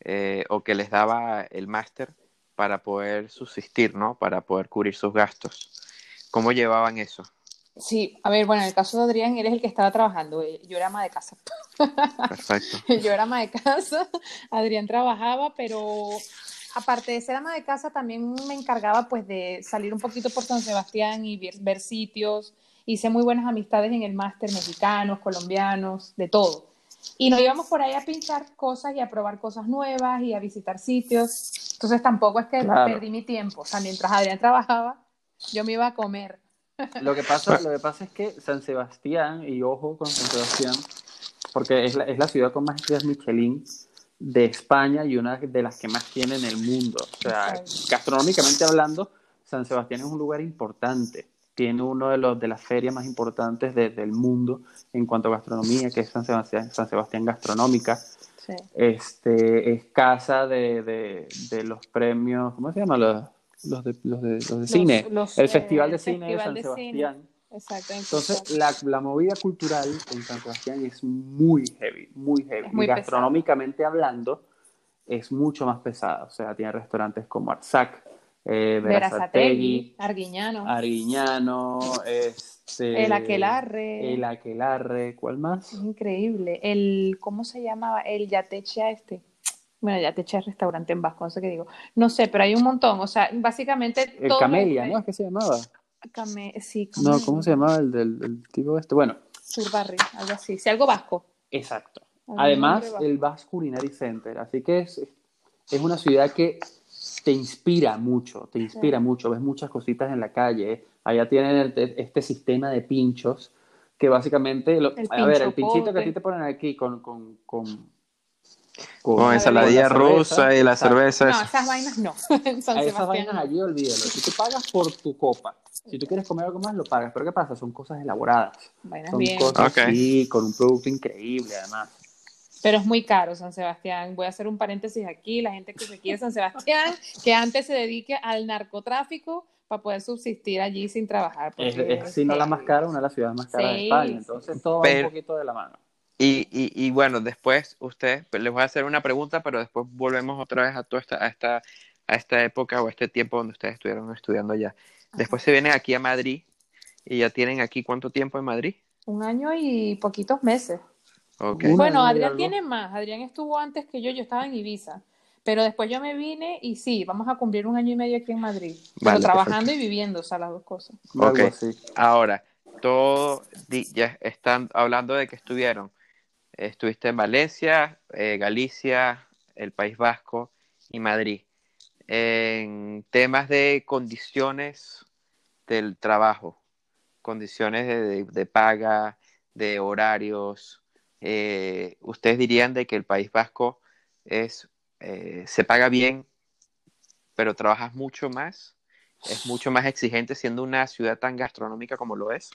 eh, o que les daba el máster para poder subsistir, ¿no? Para poder cubrir sus gastos. ¿Cómo llevaban eso? Sí, a ver, bueno, en el caso de Adrián, él es el que estaba trabajando, eh, yo era ama de casa. Perfecto. *laughs* Yo era ama de casa, Adrián trabajaba, pero aparte de ser ama de casa, también me encargaba pues de salir un poquito por San Sebastián y ver, ver sitios. Hice muy buenas amistades en el máster, mexicanos, colombianos, de todo. Y nos íbamos por ahí a pinchar cosas y a probar cosas nuevas y a visitar sitios. Entonces tampoco es que Claro. perdí mi tiempo. O sea, mientras Adrián trabajaba, yo me iba a comer. Lo que pasa, *laughs* lo que pasa es que San Sebastián, y ojo con San Sebastián, porque es la, es la ciudad con más estrellas Michelin de España y una de las que más tiene en el mundo. O sea, Exacto. gastronómicamente hablando, San Sebastián es un lugar importante. Tiene uno de los de las ferias más importantes de- del mundo en cuanto a gastronomía, que es San Sebastián, San Sebastián Gastronómica. Sí. Este es casa de, de, de los premios, ¿cómo se llama? Los, los de, los de, los de cine. el eh, Festival de el Cine de San de Cine. Exacto. Entonces, la, la movida cultural en San Sebastián es muy heavy, muy heavy. Muy y gastronómicamente hablando, es mucho más pesada. O sea, tiene restaurantes como Arzac, eh, Verazategui, Arguiñano, Arguiñano, este, el Aquelarre. El Aquelarre, ¿cuál más? Es increíble. El, ¿cómo se llamaba? El Yatecha este. Bueno, Yatecha es restaurante en Vasco, no sé qué digo. No sé, pero hay un montón. O sea, básicamente El Camelia, ¿no? ¿Es que se llamaba? Came- sí, No. ¿cómo se llamaba el del el tipo este? Bueno, Surbarri, algo así. Sí, algo vasco. Exacto. Además, vasco. el Basque Culinary Center. Así que es, es una ciudad que te inspira mucho, te inspira Sí. mucho. Ves muchas cositas en la calle. Allá tienen el- este sistema de pinchos que básicamente... Lo, a ver, el pinchito que a ti te ponen aquí con... con, con Con la ensaladilla con la cerveza. rusa y la cerveza. No, esas vainas no. *laughs* San esas Sebastián. vainas no. allí olvídalo. Si tú pagas por tu copa, si tú quieres comer algo más, lo pagas. Pero ¿qué pasa? Son cosas elaboradas. Vainas Son bien. cosas Ok. así, con un producto increíble además. Pero es muy caro San Sebastián. Voy a hacer un paréntesis aquí. La gente que se quiere San Sebastián, que antes se dedique al narcotráfico para poder subsistir allí sin trabajar. Es, porque es, si no la heavy. más cara, una de las ciudades más caras de Sí, España. sí, Entonces todo va Pero- un poquito de la mano. Y, y, y bueno, después usted, pues, les voy a hacer una pregunta, pero después volvemos otra vez a toda esta, a esta, a esta época o a este tiempo donde ustedes estuvieron estudiando allá. Después se vienen aquí a Madrid y ya tienen aquí cuánto tiempo en Madrid. Un año y poquitos meses. Bueno, Adrián tiene más. Adrián estuvo antes que yo. Yo estaba en Ibiza. Pero después yo me vine y sí, vamos a cumplir un año y medio aquí en Madrid. Pero trabajando y viviendo, o sea, las dos cosas. Algo Ok. así. Ahora, todo, ya están hablando de que estuvieron. Estuviste en Valencia, eh, Galicia, el País Vasco y Madrid. En temas de condiciones del trabajo, condiciones de, de- paga, de horarios, eh, ¿ustedes dirían de que el País Vasco es, eh, se paga bien, pero trabajas mucho más? ¿Es mucho más exigente siendo una ciudad tan gastronómica como lo es?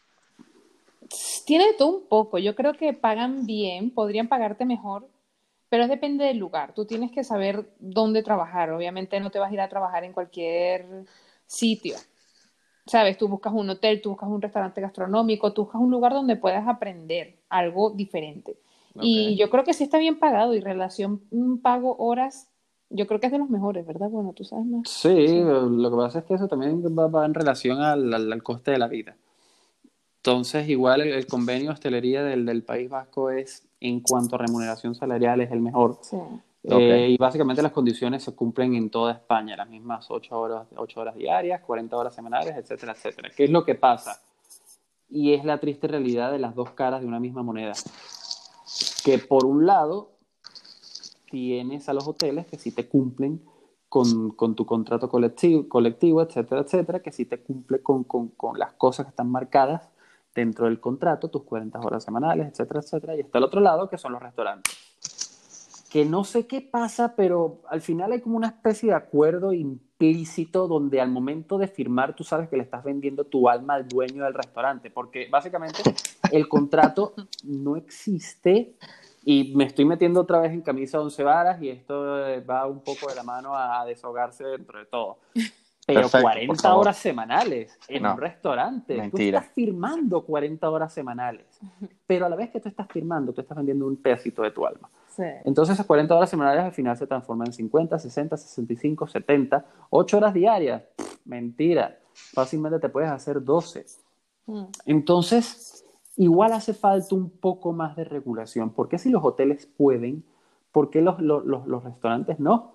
Tiene de todo un poco. Yo creo que pagan bien, podrían pagarte mejor, pero depende del lugar. Tú tienes que saber dónde trabajar. Obviamente no te vas a ir a trabajar en cualquier sitio. Sabes, tú buscas un hotel, tú buscas un restaurante gastronómico, tú buscas un lugar donde puedas aprender algo diferente. Y yo creo que sí está bien pagado y relación pago horas, yo creo que es de los mejores, ¿verdad? Bueno, tú sabes más. Sí, lo que pasa es que eso también va, va en relación al, al- al coste de la vida. Entonces, igual el, el convenio de hostelería del, del País Vasco es, en cuanto a remuneración salarial, es el mejor. Sí. Eh, y básicamente las condiciones se cumplen en toda España, las mismas 8 horas, 8 horas diarias, 40 horas semanales, etcétera, etcétera. ¿Qué es lo que pasa? Y es la triste realidad de las dos caras de una misma moneda. Que por un lado tienes a los hoteles que sí te cumplen con, con tu contrato colectivo, colectivo, etcétera, etcétera, que sí te cumple con, con, con las cosas que están marcadas dentro del contrato, tus 40 horas semanales, etcétera, etcétera. Y está el otro lado, que son los restaurantes. Que no sé qué pasa, pero al final hay como una especie de acuerdo implícito donde al momento de firmar tú sabes que le estás vendiendo tu alma al dueño del restaurante, porque básicamente el contrato no existe y me estoy metiendo otra vez en camisa de once varas y esto eh, va un poco de la mano a desahogarse dentro de todo. Pero Perfecto, por 40 favor. horas semanales en No. un restaurante. Mentira. Tú estás firmando 40 horas semanales. *laughs* Pero a la vez que tú estás firmando, tú estás vendiendo un pedacito de tu alma. Sí. Entonces esas 40 horas semanales al final se transforman en 50, 60, 65, 70, 8 horas diarias. Pff, mentira. Fácilmente te puedes hacer 12. Mm. Entonces, igual hace falta un poco más de regulación. ¿Por qué si los hoteles pueden, por qué los, los, los- los restaurantes no?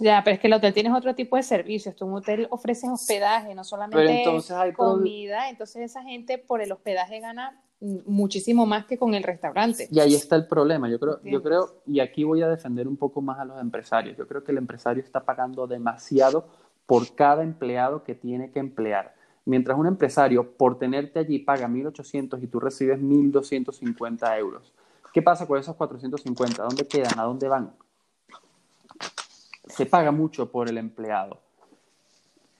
Ya, pero es que el hotel tienes otro tipo de servicios. Tú en un hotel ofreces hospedaje, no solamente Pero entonces hay pro- comida. Entonces esa gente por el hospedaje gana muchísimo más que con el restaurante. Y ahí está el problema. Yo creo, yo creo, y aquí voy a defender un poco más a los empresarios. Yo creo que el empresario está pagando demasiado por cada empleado que tiene que emplear. Mientras un empresario, por tenerte allí, paga 1.800 y tú recibes 1.250 euros. ¿Qué pasa con esos 450? ¿Dónde quedan? ¿A dónde van? Se paga mucho por el empleado.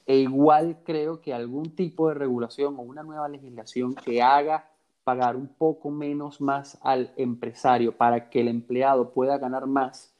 E igual creo que algún tipo de regulación o una nueva legislación que haga pagar un poco menos más al empresario para que el empleado pueda ganar más,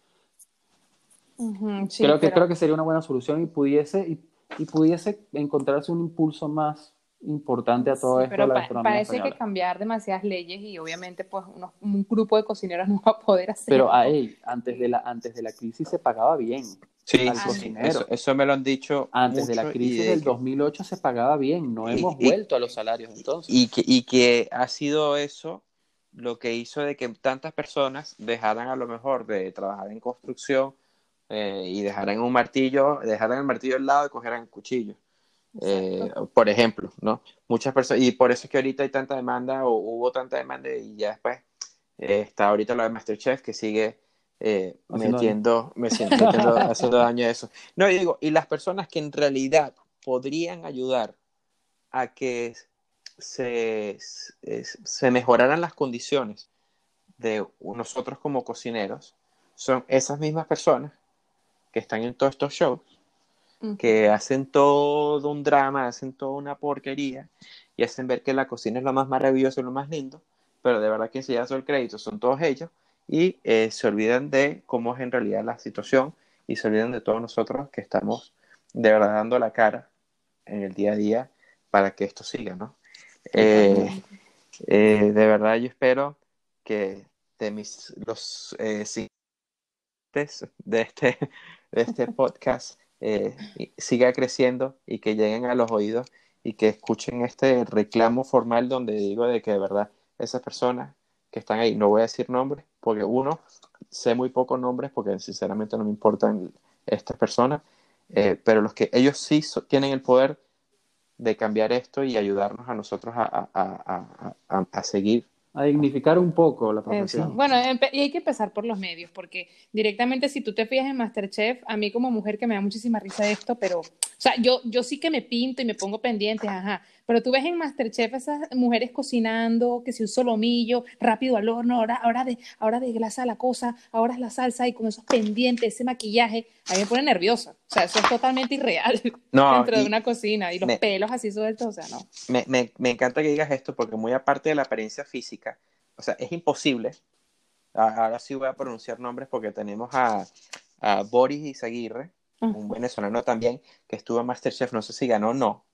sí, creo, que, pero- creo que sería una buena solución y pudiese, y, y pudiese encontrarse un impulso más importante a todo Sí, esto pero de la pa- gastronomía parece que cambiar demasiadas leyes y obviamente pues unos- un grupo de cocineros *laughs* no va a poder hacer. Pero a él, antes de la, antes de la crisis se pagaba bien. Sí, al sí, cocinero. Eso, eso me lo han dicho Antes de la crisis de del que- 2008 se pagaba bien. No Y- hemos y- vuelto a los salarios entonces. y que, y que ha sido eso lo que hizo de que tantas personas dejaran a lo mejor de trabajar en construcción eh, y dejaran un martillo, dejaran el martillo al lado y cogieran el cuchillo. Eh, por ejemplo, ¿no? Muchas personas, y por eso es que ahorita hay tanta demanda o hubo tanta demanda y ya después eh, está ahorita lo de Masterchef que sigue eh, metiendo, me siento- metiendo- *laughs* haciendo daño a eso. No, y digo, y las personas que en realidad podrían ayudar a que se, se mejoraran las condiciones de nosotros como cocineros son esas mismas personas que están en todos estos shows Que hacen todo un drama, hacen toda una porquería y hacen ver que la cocina es lo más maravilloso y lo más lindo, pero de verdad que se lleva todo el crédito son todos ellos y eh, se olvidan de cómo es en realidad la situación y se olvidan de todos nosotros que estamos de verdad dando la cara en el día a día para que esto siga, ¿no? Eh, eh, de verdad yo espero que de mis los eh, siguientes de este *laughs* de este podcast eh, siga creciendo y que lleguen a los oídos y que escuchen este reclamo formal donde digo de que de verdad esas personas que están ahí, no voy a decir nombres, porque uno, sé muy pocos nombres porque sinceramente no me importan estas personas, eh, pero los que ellos sí tienen el poder de cambiar esto y ayudarnos a nosotros a- a- a- a seguir. A dignificar un poco la Eso. profesión. Bueno, y hay que empezar por los medios, porque directamente si tú te fijas en Masterchef, a mí como mujer que me da muchísima risa esto, pero, o sea, yo, yo sí que me pinto y me pongo pendiente, ajá, pero tú ves en Masterchef esas mujeres cocinando, que si un solomillo, rápido al horno, ahora, ahora de, ahora de grasa la cosa, ahora es la salsa y con esos pendientes, ese maquillaje, a mí me pone nerviosa, o sea, eso es totalmente irreal *laughs* No, dentro de una cocina y los me- pelos así sueltos, o sea, no. me, me- me encanta que digas esto porque muy aparte de la apariencia física, o sea, es imposible. Ahora sí voy a pronunciar nombres porque tenemos a, a Boris Izaguirre, un venezolano también, que estuvo en Masterchef, no sé si ganó o no,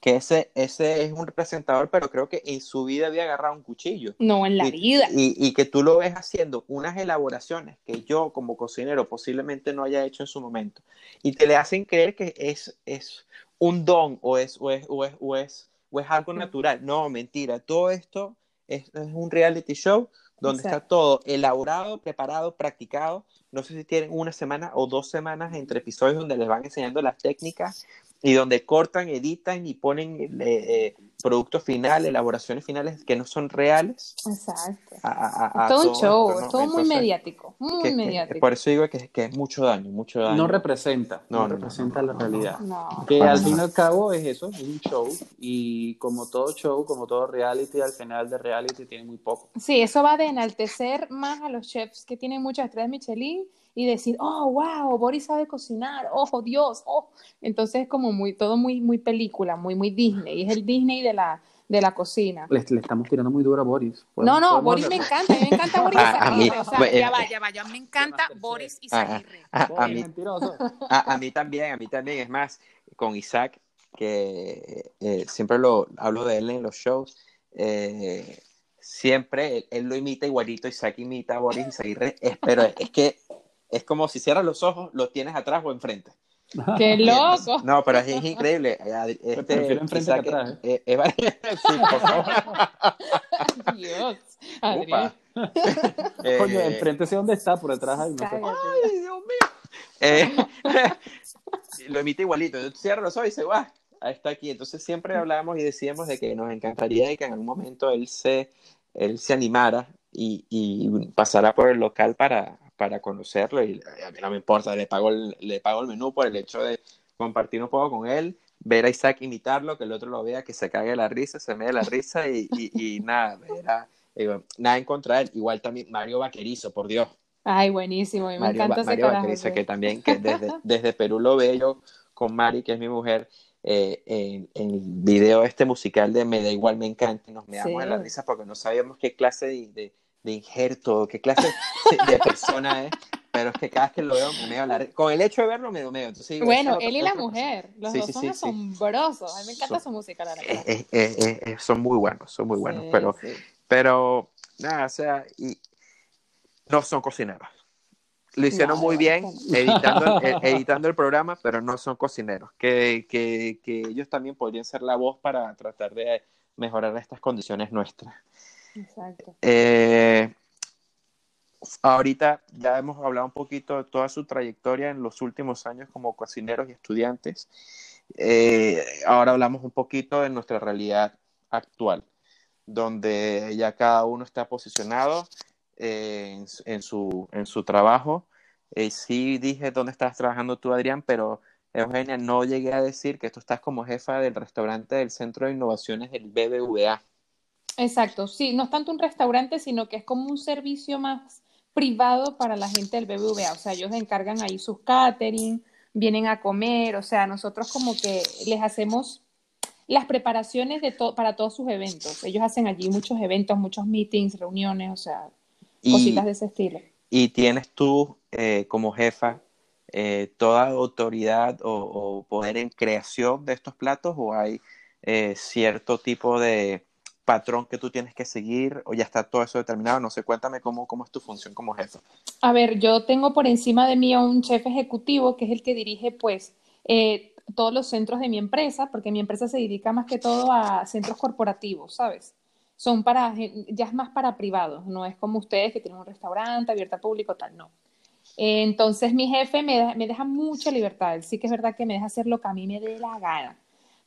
que ese, ese es un presentador, pero creo que en su vida había agarrado un cuchillo. No en la Y- vida. Y, y que tú lo ves haciendo unas elaboraciones que yo como cocinero posiblemente no haya hecho en su momento. Y te le hacen creer que es, es un don o es, o es, o es, o es, o es algo natural. No, mentira. Todo esto es, es un reality show donde está todo elaborado, preparado, practicado no sé si tienen una semana o dos semanas entre episodios donde les van enseñando las técnicas y donde cortan, editan y ponen eh, eh, productos finales, elaboraciones finales que no son reales. Exacto. es todo un show, es todo muy mediático, muy mediático. por eso digo que, que, es mucho daño, mucho daño. No representa, no, representa la realidad. Que al fin y al cabo es eso, es un show y como todo show, como todo reality, al final de reality tiene muy poco. Sí, eso va de enaltecer más a los chefs que tienen muchas estrellas Michelin y decir, oh, wow, Boris sabe cocinar, oh, Dios, oh. Entonces es como muy, todo muy, muy película, muy, muy Disney, es el Disney de la, de la cocina. Le, estamos tirando muy duro a Boris. No, no, Boris me encanta, a me encanta *laughs* Boris Izaguirre, o sea, pues, ya va, ya va, ya me encanta Boris Izaguirre. A, mí, a, mí también, a mí también, es más, con Isaac, que eh, siempre lo hablo de él en los shows, eh, siempre él, lo imita igualito, Isaac imita a Boris Izaguirre, pero es que es como si cierras los ojos, lo tienes atrás o enfrente. *laughs* ¡Qué loco! No, pero es, increíble. Este, prefiero enfrente que atrás. ¿eh? Eh, eh, *laughs* sí, por *laughs* favor. Dios, Adrián. Eh, Coño, enfrente sé dónde está, por detrás hay. No ¡Ay, Dios mío! lo emite igualito. Cierra los ojos y dice, ¡guau! Ahí está aquí. Entonces siempre hablábamos y decíamos de que nos encantaría que en algún momento él se, él se animara y, y pasara por el local para, para conocerlo y a mí no me importa, le pago el, le pago el menú por el hecho de compartir un poco con él, ver a Isaac imitarlo, que el otro lo vea, que se cague la risa, se me dé la risa y, y, *laughs* nada, nada en contra de él. Igual también Mario Vaquerizo, por Dios. Ay, buenísimo, me encanta Mario Vaquerizo, que también que desde, *laughs* desde Perú lo veo yo con Mari, que es mi mujer, eh, en, el video este musical de Me da igual, me encanta, nos me damos la risa porque no sabíamos qué clase de de injerto, qué clase de persona es, pero es que cada vez que lo veo me veo la Con el hecho de verlo me meo. Entonces, bueno, él y la mujer, los dos son asombrosos. A mí me encanta su música, la verdad. son muy buenos, son muy buenos, pero, pero, nada, o sea, y no son cocineros. Lo hicieron muy bien editando, eh, *laughs* editando el programa, pero no son cocineros. Que, que, que ellos también podrían ser la voz para tratar de mejorar estas condiciones nuestras. Exacto. Eh, ahorita ya hemos hablado un poquito de toda su trayectoria en los últimos años como cocineros y estudiantes. Eh, ahora hablamos un poquito de nuestra realidad actual, donde ya cada uno está posicionado eh, en, su, en su trabajo. sí dije dónde estás trabajando tú, Adrián, pero Eugenia, no llegué a decir que tú estás como jefa del restaurante del Centro de Innovaciones del BBVA. Exacto, sí, no es tanto un restaurante, sino que es como un servicio más privado para la gente del BBVA. O sea, ellos encargan ahí sus catering, vienen a comer, o sea, nosotros como que les hacemos las preparaciones de para todos sus eventos. Ellos hacen allí muchos eventos, muchos meetings, reuniones, o sea, cositas de ese estilo. ¿Y tienes tú eh, como jefa eh, toda autoridad o, poder en creación de estos platos o hay eh, cierto tipo de patrón que tú tienes que seguir o ya está todo eso determinado? No sé, cuéntame cómo, cómo es tu función como jefe. A ver, yo tengo por encima de mí a un jefe ejecutivo que es el que dirige pues eh, todos los centros de mi empresa, porque mi empresa se dedica más que todo a centros corporativos, ¿sabes? Son para, ya es más para privados, no es como ustedes que tienen un restaurante abierto al público, tal, no. Entonces mi jefe me, me deja mucha libertad, sí que es verdad que me deja hacer lo que a mí me dé la gana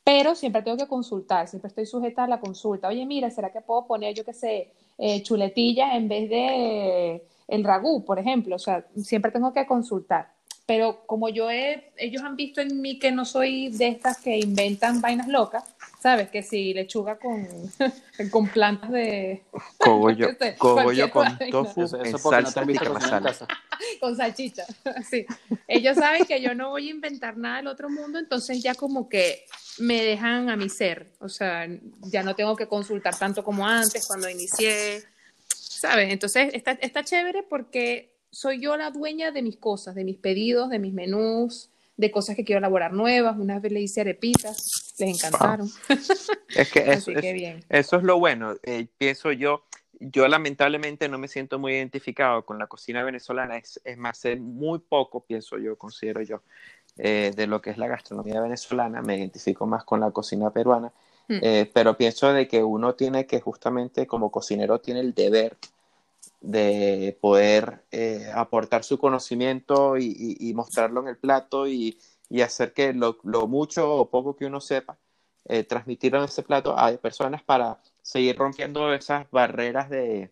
pero siempre tengo que consultar, siempre estoy sujeta a la consulta. Oye, mira, ¿será que puedo poner, yo qué sé, eh, chuletillas en vez de el ragú, por ejemplo? O sea, siempre tengo que consultar. Pero como yo he, ellos han visto en mí que no soy de estas que inventan vainas locas, ¿sabes? Que si lechuga con, *laughs* con plantas de... *laughs* Cogollo, *laughs* cogollo con tofu en salsa Con salchicha, sí. Ellos saben que yo no voy a inventar nada del otro mundo, entonces ya como que me dejan a mi ser. O sea, ya no tengo que consultar tanto como antes cuando inicié, ¿sabes? Entonces está, está chévere porque soy yo la dueña de mis cosas, de mis pedidos, de mis menús, de cosas que quiero elaborar nuevas. Una vez le hice arepitas, les encantaron. *laughs* Es que, eso, es, eso es lo bueno. Eh, pienso yo, yo lamentablemente no me siento muy identificado con la cocina venezolana. Es, es más, sé muy poco, pienso yo, considero yo, eh, de lo que es la gastronomía venezolana. Me identifico más con la cocina peruana. Mm. Eh, pero pienso de que uno tiene que justamente como cocinero tiene el deber de poder eh, aportar su conocimiento y, mostrarlo en el plato y, hacer que lo, mucho o poco que uno sepa, eh, transmitirlo en ese plato a personas para seguir rompiendo esas barreras de,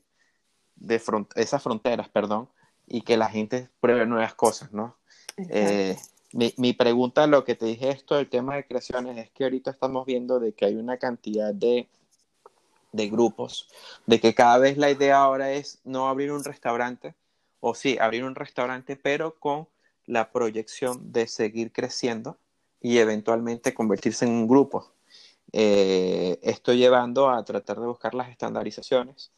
de esas fronteras, perdón, y que la gente pruebe nuevas cosas, ¿no? Eh, mi, mi, pregunta, lo que te dije esto, el tema de creaciones, es que ahorita estamos viendo de que hay una cantidad de de grupos, de que cada vez la idea ahora es no abrir un restaurante, o sí, abrir un restaurante, pero con la proyección de seguir creciendo y eventualmente convertirse en un grupo. Eh, estoy llevando a tratar de buscar las estandarizaciones,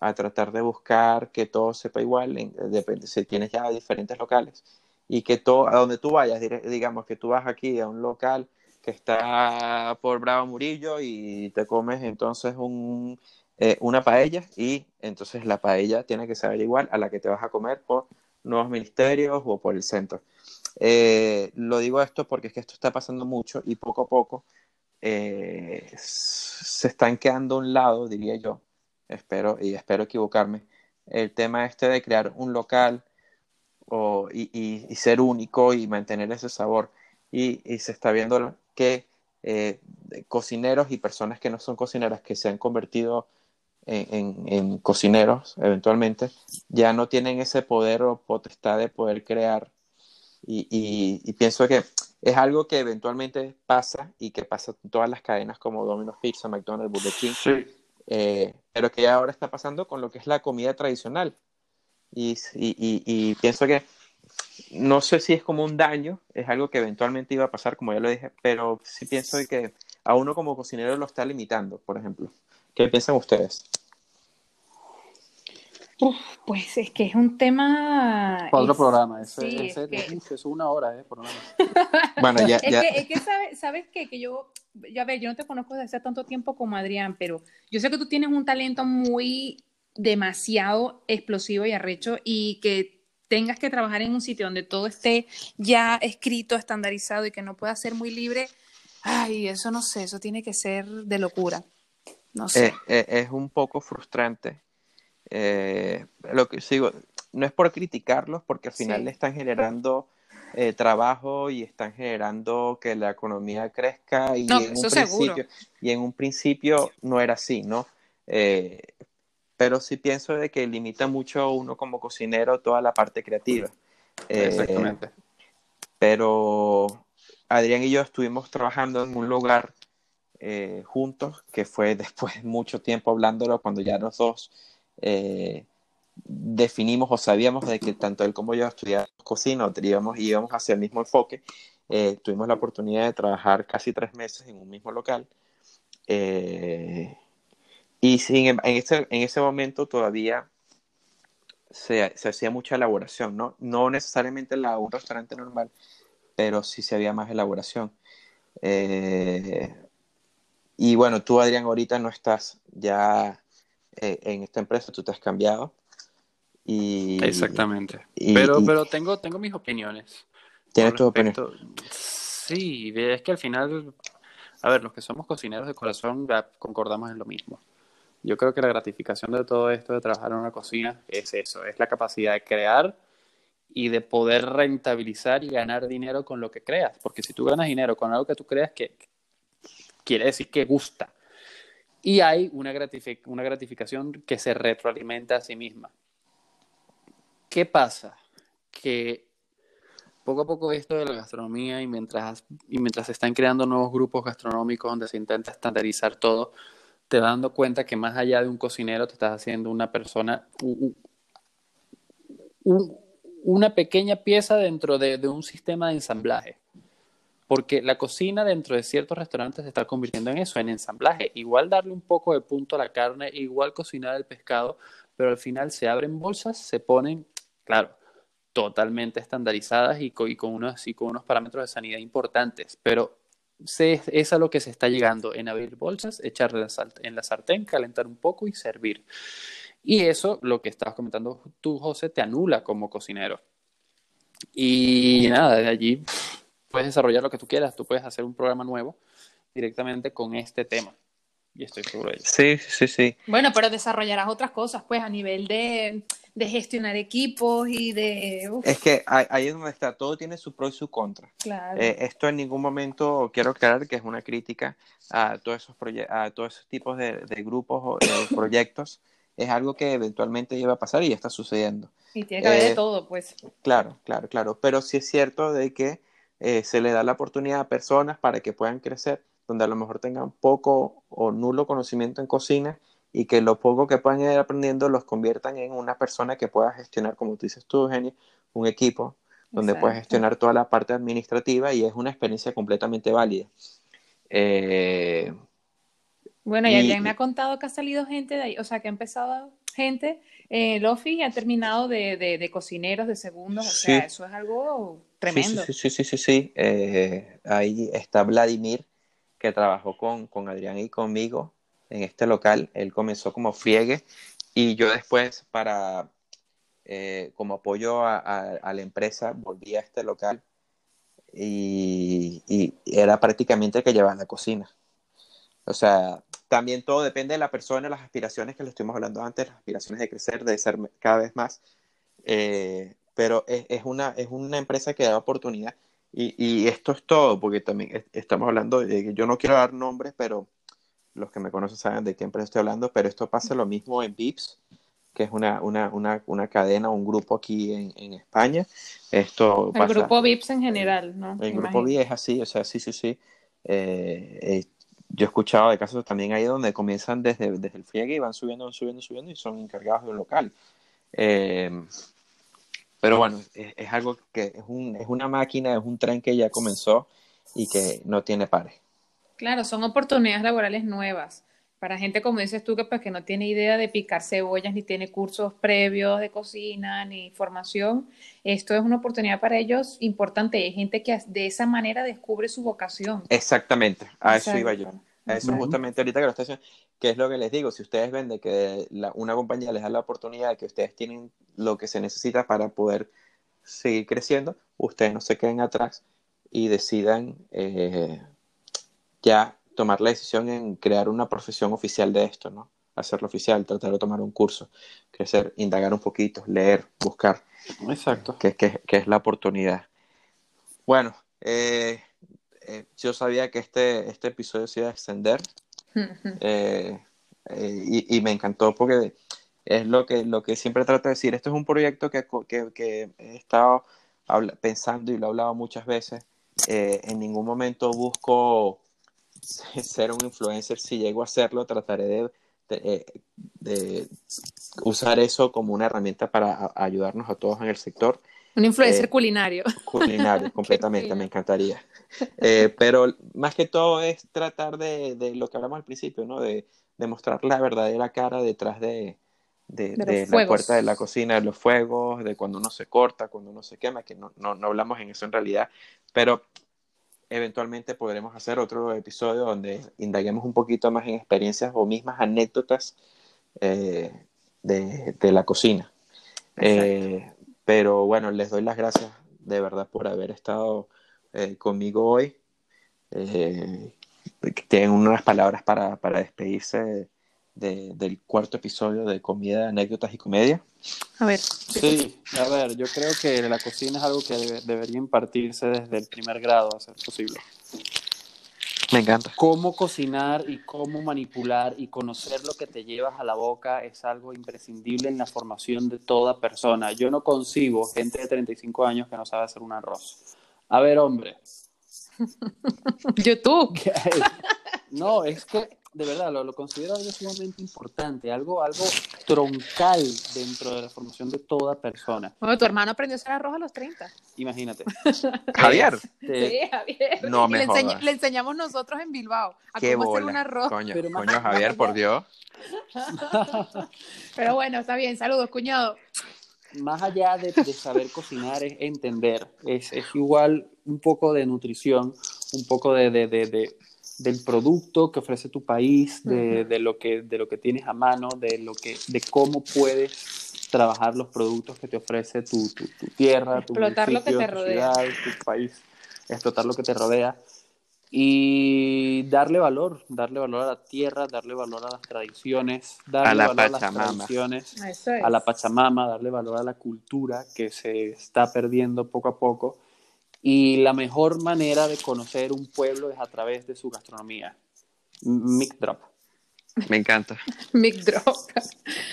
a tratar de buscar que todo sepa igual, depende si tienes ya diferentes locales, y que todo, a donde tú vayas, digamos que tú vas aquí a un local que está por Bravo Murillo y te comes entonces un, eh, una paella y entonces la paella tiene que saber igual a la que te vas a comer por nuevos ministerios o por el centro. Eh, lo digo esto porque es que esto está pasando mucho y poco a poco eh, se están quedando a un lado, diría yo, espero y espero equivocarme, el tema este de crear un local o, y, ser único y mantener ese sabor y, y se está viendo que eh, cocineros y personas que no son cocineras que se han convertido en, cocineros eventualmente ya no tienen ese poder o potestad de poder crear y, pienso que es algo que eventualmente pasa y que pasa en todas las cadenas como Domino's Pizza, McDonald's, Burger King, eh, pero que ahora está pasando con lo que es la comida tradicional. y pienso que no sé si es como un daño, es algo que eventualmente iba a pasar, como ya lo dije, pero sí pienso que a uno como cocinero lo está limitando, por ejemplo. ¿Qué piensan ustedes? pues es que es un tema. otro programa, ese, es, una hora, ¿eh? Por *laughs* bueno, ya. Es que, es que sabes, sabes qué? que yo, ya ves, yo no te conozco desde hace tanto tiempo como Adrián, pero yo sé que tú tienes un talento muy demasiado explosivo y arrecho y que tengas que trabajar en un sitio donde todo esté ya escrito, estandarizado y que no pueda ser muy libre, ay, eso no sé, eso tiene que ser de locura. No sé. Eh, eh, es un poco frustrante. Eh, lo que sigo, no es por criticarlos, porque al final le están generando trabajo y están generando que la economía crezca y, en, un principio, y en un principio no era así, ¿no? Pero sí pienso de que limita mucho a uno como cocinero toda la parte creativa. Eh, Exactamente. pero Adrián y yo estuvimos trabajando en un lugar eh, juntos, que fue *laughs* después de mucho tiempo hablándolo, cuando ya los dos eh, definimos o sabíamos de que tanto él como yo estudiábamos cocina, íbamos, íbamos hacia el mismo enfoque. tuvimos la oportunidad de trabajar casi tres meses en un mismo local. Y sin, em, en, ese, en ese momento todavía se, se, hacía mucha elaboración, ¿no? No necesariamente la, un restaurante normal, pero sí se había más elaboración. Eh, y bueno, tú, Adrián, ahorita no estás ya eh, en esta empresa, tú te has cambiado. Y, Exactamente. pero, pero tengo, tengo mis opiniones. ¿Tienes tu opinión? Sí, es que al final, a ver, los que somos cocineros de corazón ya concordamos en lo mismo. Yo creo que la gratificación de todo esto de trabajar en una cocina es eso, es la capacidad de crear y de poder rentabilizar y ganar dinero con lo que creas. Porque si tú ganas dinero con algo que tú creas, que quiere decir que gusta. Y hay una, una gratificación que se retroalimenta a sí misma. ¿Qué pasa? Que poco a poco esto de la gastronomía y mientras, y mientras se están creando nuevos grupos gastronómicos donde se intenta estandarizar todo, te dando cuenta que más allá de un cocinero te estás haciendo una persona, una pequeña pieza dentro de, un sistema de ensamblaje. Porque la cocina dentro de ciertos restaurantes se está convirtiendo en eso, en ensamblaje. Igual darle un poco de punto a la carne, igual cocinar el pescado, pero al final se abren bolsas, se ponen, claro, totalmente estandarizadas y con, unos, y con unos parámetros de sanidad importantes. Pero es a lo que se está llegando en abrir bolsas, echarle en la sartén, calentar un poco y servir. Y eso, lo que estabas comentando tú, José, te anula como cocinero. Y nada, de allí puedes desarrollar lo que tú quieras. Tú puedes hacer un programa nuevo directamente con este tema. y estoy seguro de ello. Sí, sí, sí. Bueno, pero desarrollarás otras cosas, pues, a nivel de, de gestionar equipos y de... uf, Es que ahí es donde está, todo tiene su pro y su contra. claro. Eh, esto en ningún momento quiero aclarar que es una crítica a todos esos, a todos esos tipos de, de grupos o de *coughs* proyectos. Es algo que eventualmente iba a pasar y ya está sucediendo. y tiene que haber de eh, todo, pues. Claro, claro, claro. Pero sí es cierto de que eh, se le da la oportunidad a personas para que puedan crecer, donde a lo mejor tengan poco o nulo conocimiento en cocina y que lo poco que puedan ir aprendiendo los conviertan en una persona que pueda gestionar, como tú dices tú, Eugenia, un equipo donde Exacto. gestionar toda la parte administrativa y es una experiencia completamente válida. Eh, Bueno, y y- Adrián me ha contado que ha salido gente de ahí, o sea, que ha empezado gente en el office y ha terminado de, de, de cocineros, de segundos, o Sí. sea, eso es algo tremendo. Sí, sí, sí, sí, sí, sí. Eh, ahí está Vladimir, que trabajó con, con Adrián y conmigo en este local. Él comenzó como friegue y yo después para, eh, como apoyo a, la empresa, volví a este local y, era prácticamente el que llevaba la cocina. O sea, también todo depende de la persona, las aspiraciones que le estuvimos hablando antes, las aspiraciones de crecer, de ser cada vez más. Eh, pero es, una, es una empresa que da oportunidad. Y, esto es todo, porque también es- estamos hablando de que yo no quiero dar nombres, pero los que me conocen saben de qué empresa estoy hablando, pero esto pasa lo mismo en Vips, que es una, una, una, una cadena, un grupo aquí en, en España. Esto El pasa, grupo VIPS en general, ¿no? el grupo Imagino. VIP es así, o sea, sí, sí, sí. Eh, eh, yo he escuchado de casos también ahí donde comienzan desde, desde el friegue y van subiendo, van subiendo, subiendo y son encargados de un local. Eh, pero bueno, es, es algo que es, un, es una máquina, es un tren que ya comenzó y que no tiene pares. Claro, son oportunidades laborales nuevas para gente como dices tú que pues que no tiene idea de picar cebollas ni tiene cursos previos de cocina ni formación. Esto es una oportunidad para ellos importante. Hay gente que de esa manera descubre su vocación. Exactamente, a eso iba yo. A eso justamente ahorita que lo estoy haciendo, que es lo que les digo, si ustedes ven de que la- una compañía les da la oportunidad de que ustedes tienen lo que se necesita para poder seguir creciendo, ustedes no se queden atrás y decidan eh, ya tomar la decisión en crear una profesión oficial de esto, ¿no? Hacerlo oficial, tratar de tomar un curso, crecer, indagar un poquito, leer, buscar, Exacto. que, que- que es la oportunidad. Bueno, eh, eh, yo sabía que este, este episodio se iba a extender *laughs* eh, eh, y, y me encantó porque es lo que, lo que siempre trato de decir. Esto es un proyecto que, que, que he estado pensando y lo he hablado muchas veces. Eh, en ningún momento busco *laughs* ser un influencer. Si llego a hacerlo, trataré de, de, eh, de usar eso como una herramienta para a- ayudarnos a todos en el sector Un influencer Eh, culinario. culinario *laughs* completamente, me encantaría. Eh, pero más que todo es tratar de, de lo que hablamos al principio, ¿no? De, de mostrar la verdadera cara detrás de, de, la puerta de la cocina, de los fuegos, de cuando uno se corta, cuando uno se quema, que no, no, no hablamos en eso en realidad, pero eventualmente podremos hacer otro episodio donde indaguemos un poquito más en experiencias o mismas anécdotas eh, de, de la cocina. Eh, pero bueno, les doy las gracias de verdad por haber estado eh, conmigo hoy. Tienen unas palabras para, para despedirse de- del cuarto episodio de Comida, Anécdotas y Comedia. A ver. Sí, a ver, yo creo que la cocina es algo que debe- debería impartirse desde el primer grado, a ser posible. Me encanta. Cómo cocinar y cómo manipular y conocer lo que te llevas a la boca es algo imprescindible en la formación de toda persona. Yo no concibo gente de 35 años que no sabe hacer un arroz. A ver, hombre. *laughs* YouTube. *laughs* No, es que de verdad lo, lo considero algo sumamente importante, algo, algo troncal dentro de la formación de toda persona. Bueno, tu hermano aprendió a hacer arroz a los 30. Imagínate. *laughs* Javier. Este, Sí, Javier. No Y me le, jodas. le enseñamos nosotros en Bilbao a Qué cómo hacer un arroz. Coño, Pero más- coño, Javier, por Dios. Pero bueno, está bien. Saludos, cuñado. más allá de, de saber cocinar es entender, es, es igual un poco de nutrición, un poco de, de- de- de- del producto que ofrece tu país, de, de lo que, de lo que tienes a mano, de, lo que, de cómo puedes trabajar los productos que te ofrece tu, tu- tu tierra, tu Explotar lo que te tu rodea. ciudad, tu país, explotar lo que te rodea. y darle valor, darle valor a la tierra, darle valor a las tradiciones, darle A la valor a las Pachamama. tradiciones, es. a la Pachamama, darle valor a la cultura que se está perdiendo poco a poco. Y la mejor manera de conocer un pueblo es a través de su gastronomía. Mic drop. Me encanta. *laughs* Mic drop.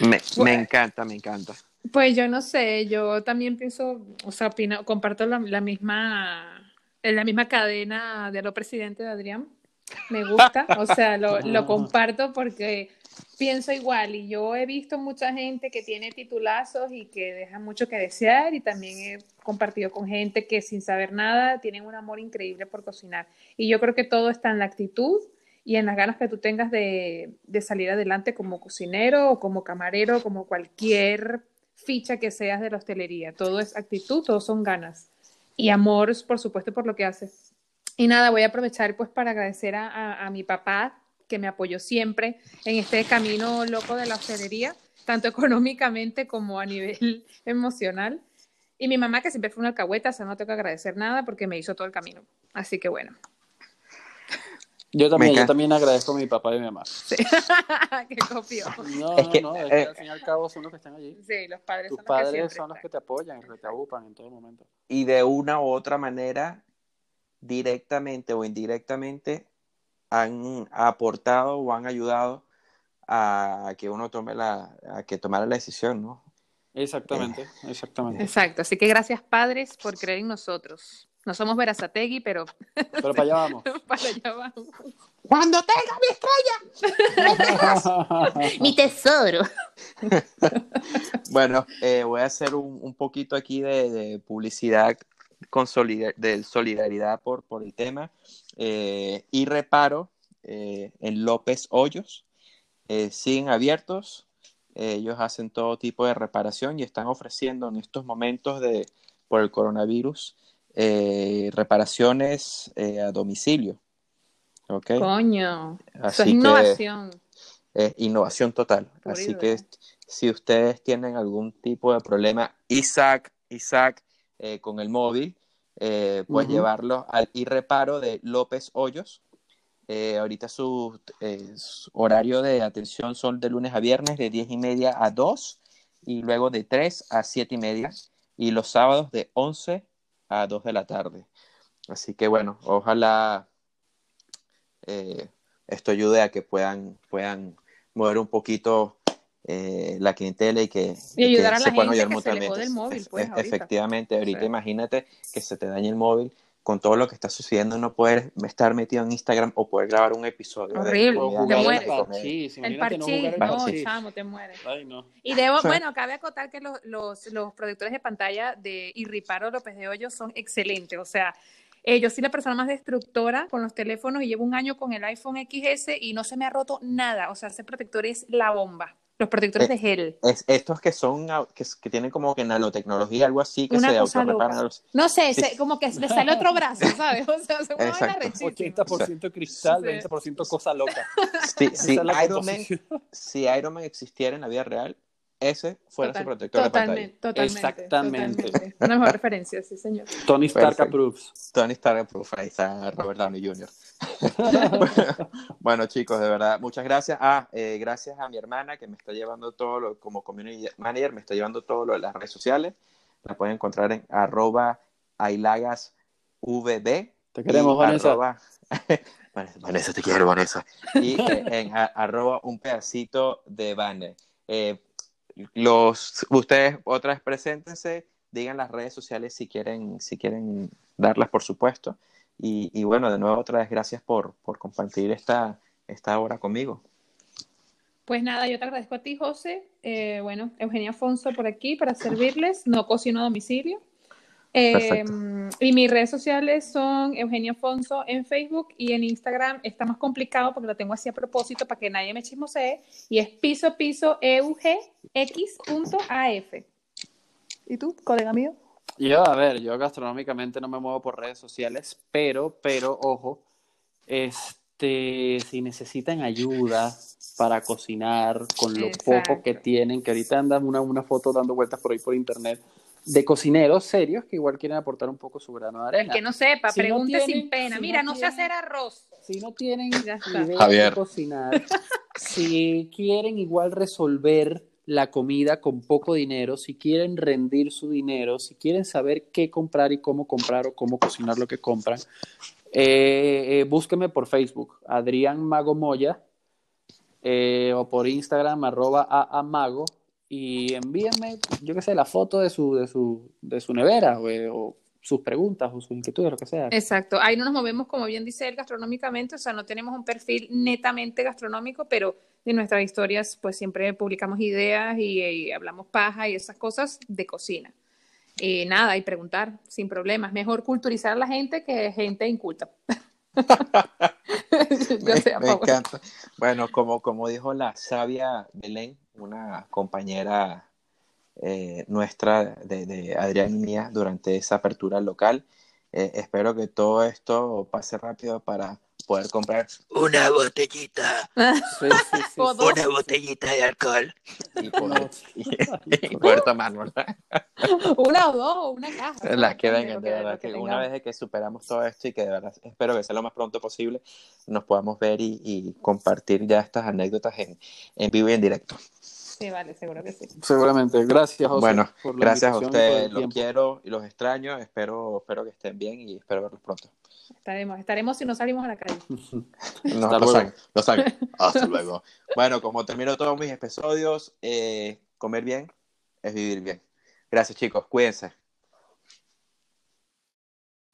Me, me Bueno. encanta, me encanta. Pues yo no sé, yo también pienso, o sea, opino, comparto la, la misma, en la misma cadena de lo presidente de Adrián. Me gusta, o sea, lo, lo comparto porque pienso igual y yo he visto mucha gente que tiene titulazos y que deja mucho que desear y también he compartido con gente que sin saber nada tienen un amor increíble por cocinar. Y yo creo que todo está en la actitud y en las ganas que tú tengas de, de salir adelante como cocinero o como camarero, como cualquier ficha que seas de la hostelería. Todo es actitud, todo son ganas. Y amor, por supuesto, por lo que haces. Y nada, voy a aprovechar pues para agradecer a, a- a mi papá que me apoyó siempre en este camino loco de la hostelería, tanto *laughs* económicamente como a nivel *laughs* emocional. Y mi mamá que siempre fue una alcahueta, o sea, no tengo que agradecer nada porque me hizo todo el camino. Así que bueno, Yo también, yo también agradezco a mi papá y a mi mamá. sí. *laughs* qué copio. No, Es no, que, no, es que eh, al fin y al cabo son los que están allí. Sí, los padres Tus son los que padres siempre son los que te apoyan, los que te agupan en todo momento. Y de una u otra manera, directamente o indirectamente, han aportado o han ayudado a que uno tome la, a que tomara la decisión, ¿no? Exactamente, exactamente. Exacto, así que gracias padres por creer en nosotros. No somos Verazategui, pero Pero para allá vamos. *laughs* para allá vamos. Cuando tenga mi estrella. *laughs* Mi tesoro. *laughs* Bueno, eh, voy a hacer un, un poquito aquí de, de publicidad con solida- de solidaridad por, por el tema. Eh, y reparo eh, en López Hoyos. Eh, siguen abiertos. Eh, ellos hacen todo tipo de reparación y están ofreciendo en estos momentos de, por el coronavirus reparaciones a domicilio. ¿Ok? Coño, eso Así es que- innovación. innovación total. Así que si ustedes tienen algún tipo de problema, Isaac, Isaac, eh, con el móvil, eh, puedes Ujú. llevarlo al irreparo de López Hoyos. Eh, ahorita su, eh, su horario de atención son de lunes a viernes de 10 y media a 2 y luego de 3 a 7 y media y los sábados de 11 a 2 de la tarde. Así que bueno, ojalá eh, esto ayude a que puedan, puedan mover un poquito eh, la clientela y que, Y ayudar que a la se puedan gente ayudar que se le mutuamente. jode el móvil, pues, ahorita. Efectivamente, ahorita imagínate que se te dañe el móvil con todo lo que está sucediendo, no poder estar metido en Instagram o poder grabar un episodio. Horrible, te mueres. el parchís, El no parchís, jugar el no, parchís. chamo, te mueres. Ay, no. Y debo, bueno, cabe acotar que los, los, los productores de pantalla de Irriparo López de Hoyos son excelentes. O sea, eh, yo soy la persona más destructora con los teléfonos y llevo un año con el iPhone XS y no se me ha roto nada. O sea, ese protector es la bomba. Los protectores Eh, de gel. Es, estos que son, que, que tienen como que nanotecnología, algo así, que Una se autorreparan. así. No sé, Sí. se- como que le sale otro brazo, *laughs* ¿sabes? O sea, se mueve Exacto. la rechísima. 80% cristal, Sí. 20% cosa loca. Si, Iron Man, si Iron Man existiera en la vida real, ese fuera Total- su protector de totalmente, totalmente, Exactamente. totalmente. Una mejor referencia, sí, señor. Tony Stark Perfecto. approves. pantalla. Tony Stark, proof, ahí está Robert Downey Jr. *laughs* bueno, chicos, de verdad, muchas gracias. Ah, eh, gracias a mi hermana que me está llevando todo lo, como community manager, me está llevando todo lo de las redes sociales. La pueden encontrar en arroba ailagasvb. Te queremos, Vanessa. arroba- *laughs* Vanessa, te quiero, Vanessa. Y eh, en a- arroba un pedacito de Vane. Eh, los, ustedes otra vez preséntense, digan las redes sociales si quieren, si quieren darlas, por supuesto. Y, y bueno, de nuevo, otra vez gracias por, por compartir esta, esta hora conmigo. Pues nada, yo te agradezco a ti, José. Eh, bueno, Eugenia Afonso por aquí para servirles. No cocino a domicilio. Eh, Perfecto. y mis redes sociales son Eugenia Afonso en Facebook y en Instagram está más complicado porque lo tengo así a propósito para que nadie me chismosee y es piso piso eugx.af. ¿Y tú, colega mío? Yo, a ver, yo gastronómicamente no me muevo por redes sociales, pero, pero, ojo, este, si necesitan ayuda para cocinar con lo Exacto. poco que tienen, que ahorita andan una, una foto dando vueltas por ahí por internet de cocineros serios que igual quieren aportar un poco su grano de arena. que no sepa, Si no pregunte tienen- sin pena. si Mira, no no, sé hacer arroz. Si no tienen idea Javier. de cocinar, si quieren igual resolver la comida con poco dinero, si quieren rendir su dinero, si quieren saber qué comprar y cómo comprar o cómo cocinar lo que compran, eh, eh, búsquenme por Facebook, Adrián Mago Moya, eh, o por Instagram, arroba aamago, y envíenme, yo qué sé, la foto de su, de su, de su nevera, o sus preguntas, o sus inquietudes, lo que sea. Exacto, ahí no nos movemos, como bien dice él, gastronómicamente, o sea, no tenemos un perfil netamente gastronómico, pero de nuestras historias, pues siempre publicamos ideas y, y hablamos paja y esas cosas de cocina. Y nada, y preguntar sin problemas. Mejor culturizar a la gente que gente inculta. *laughs* Yo Me, sé, me encanta. Bueno, como, como dijo la sabia Belén, una compañera eh, nuestra de, de Adrián y mía durante esa apertura local, eh, espero que todo esto pase rápido para poder comprar una botellita, Sí, sí, sí, una botellita de alcohol y poder, y, *laughs* y poder. Una o dos una caja. Las que vengan, lo de verdad, lo que una vez que superamos todo esto y que de verdad espero que sea lo más pronto posible, nos podamos ver y, y compartir ya estas anécdotas en, en vivo y en directo. Sí, vale, seguro que sí. Seguramente. Gracias, José. bueno, por la gracias a ustedes, los quiero y los extraño, espero, espero que estén bien y espero verlos pronto. Estaremos, estaremos si no salimos a la calle. *laughs* No, Hasta lo saben, lo *laughs* saben. Hasta luego. Bueno, como termino todos mis episodios, eh, comer bien es vivir bien. Gracias chicos, cuídense.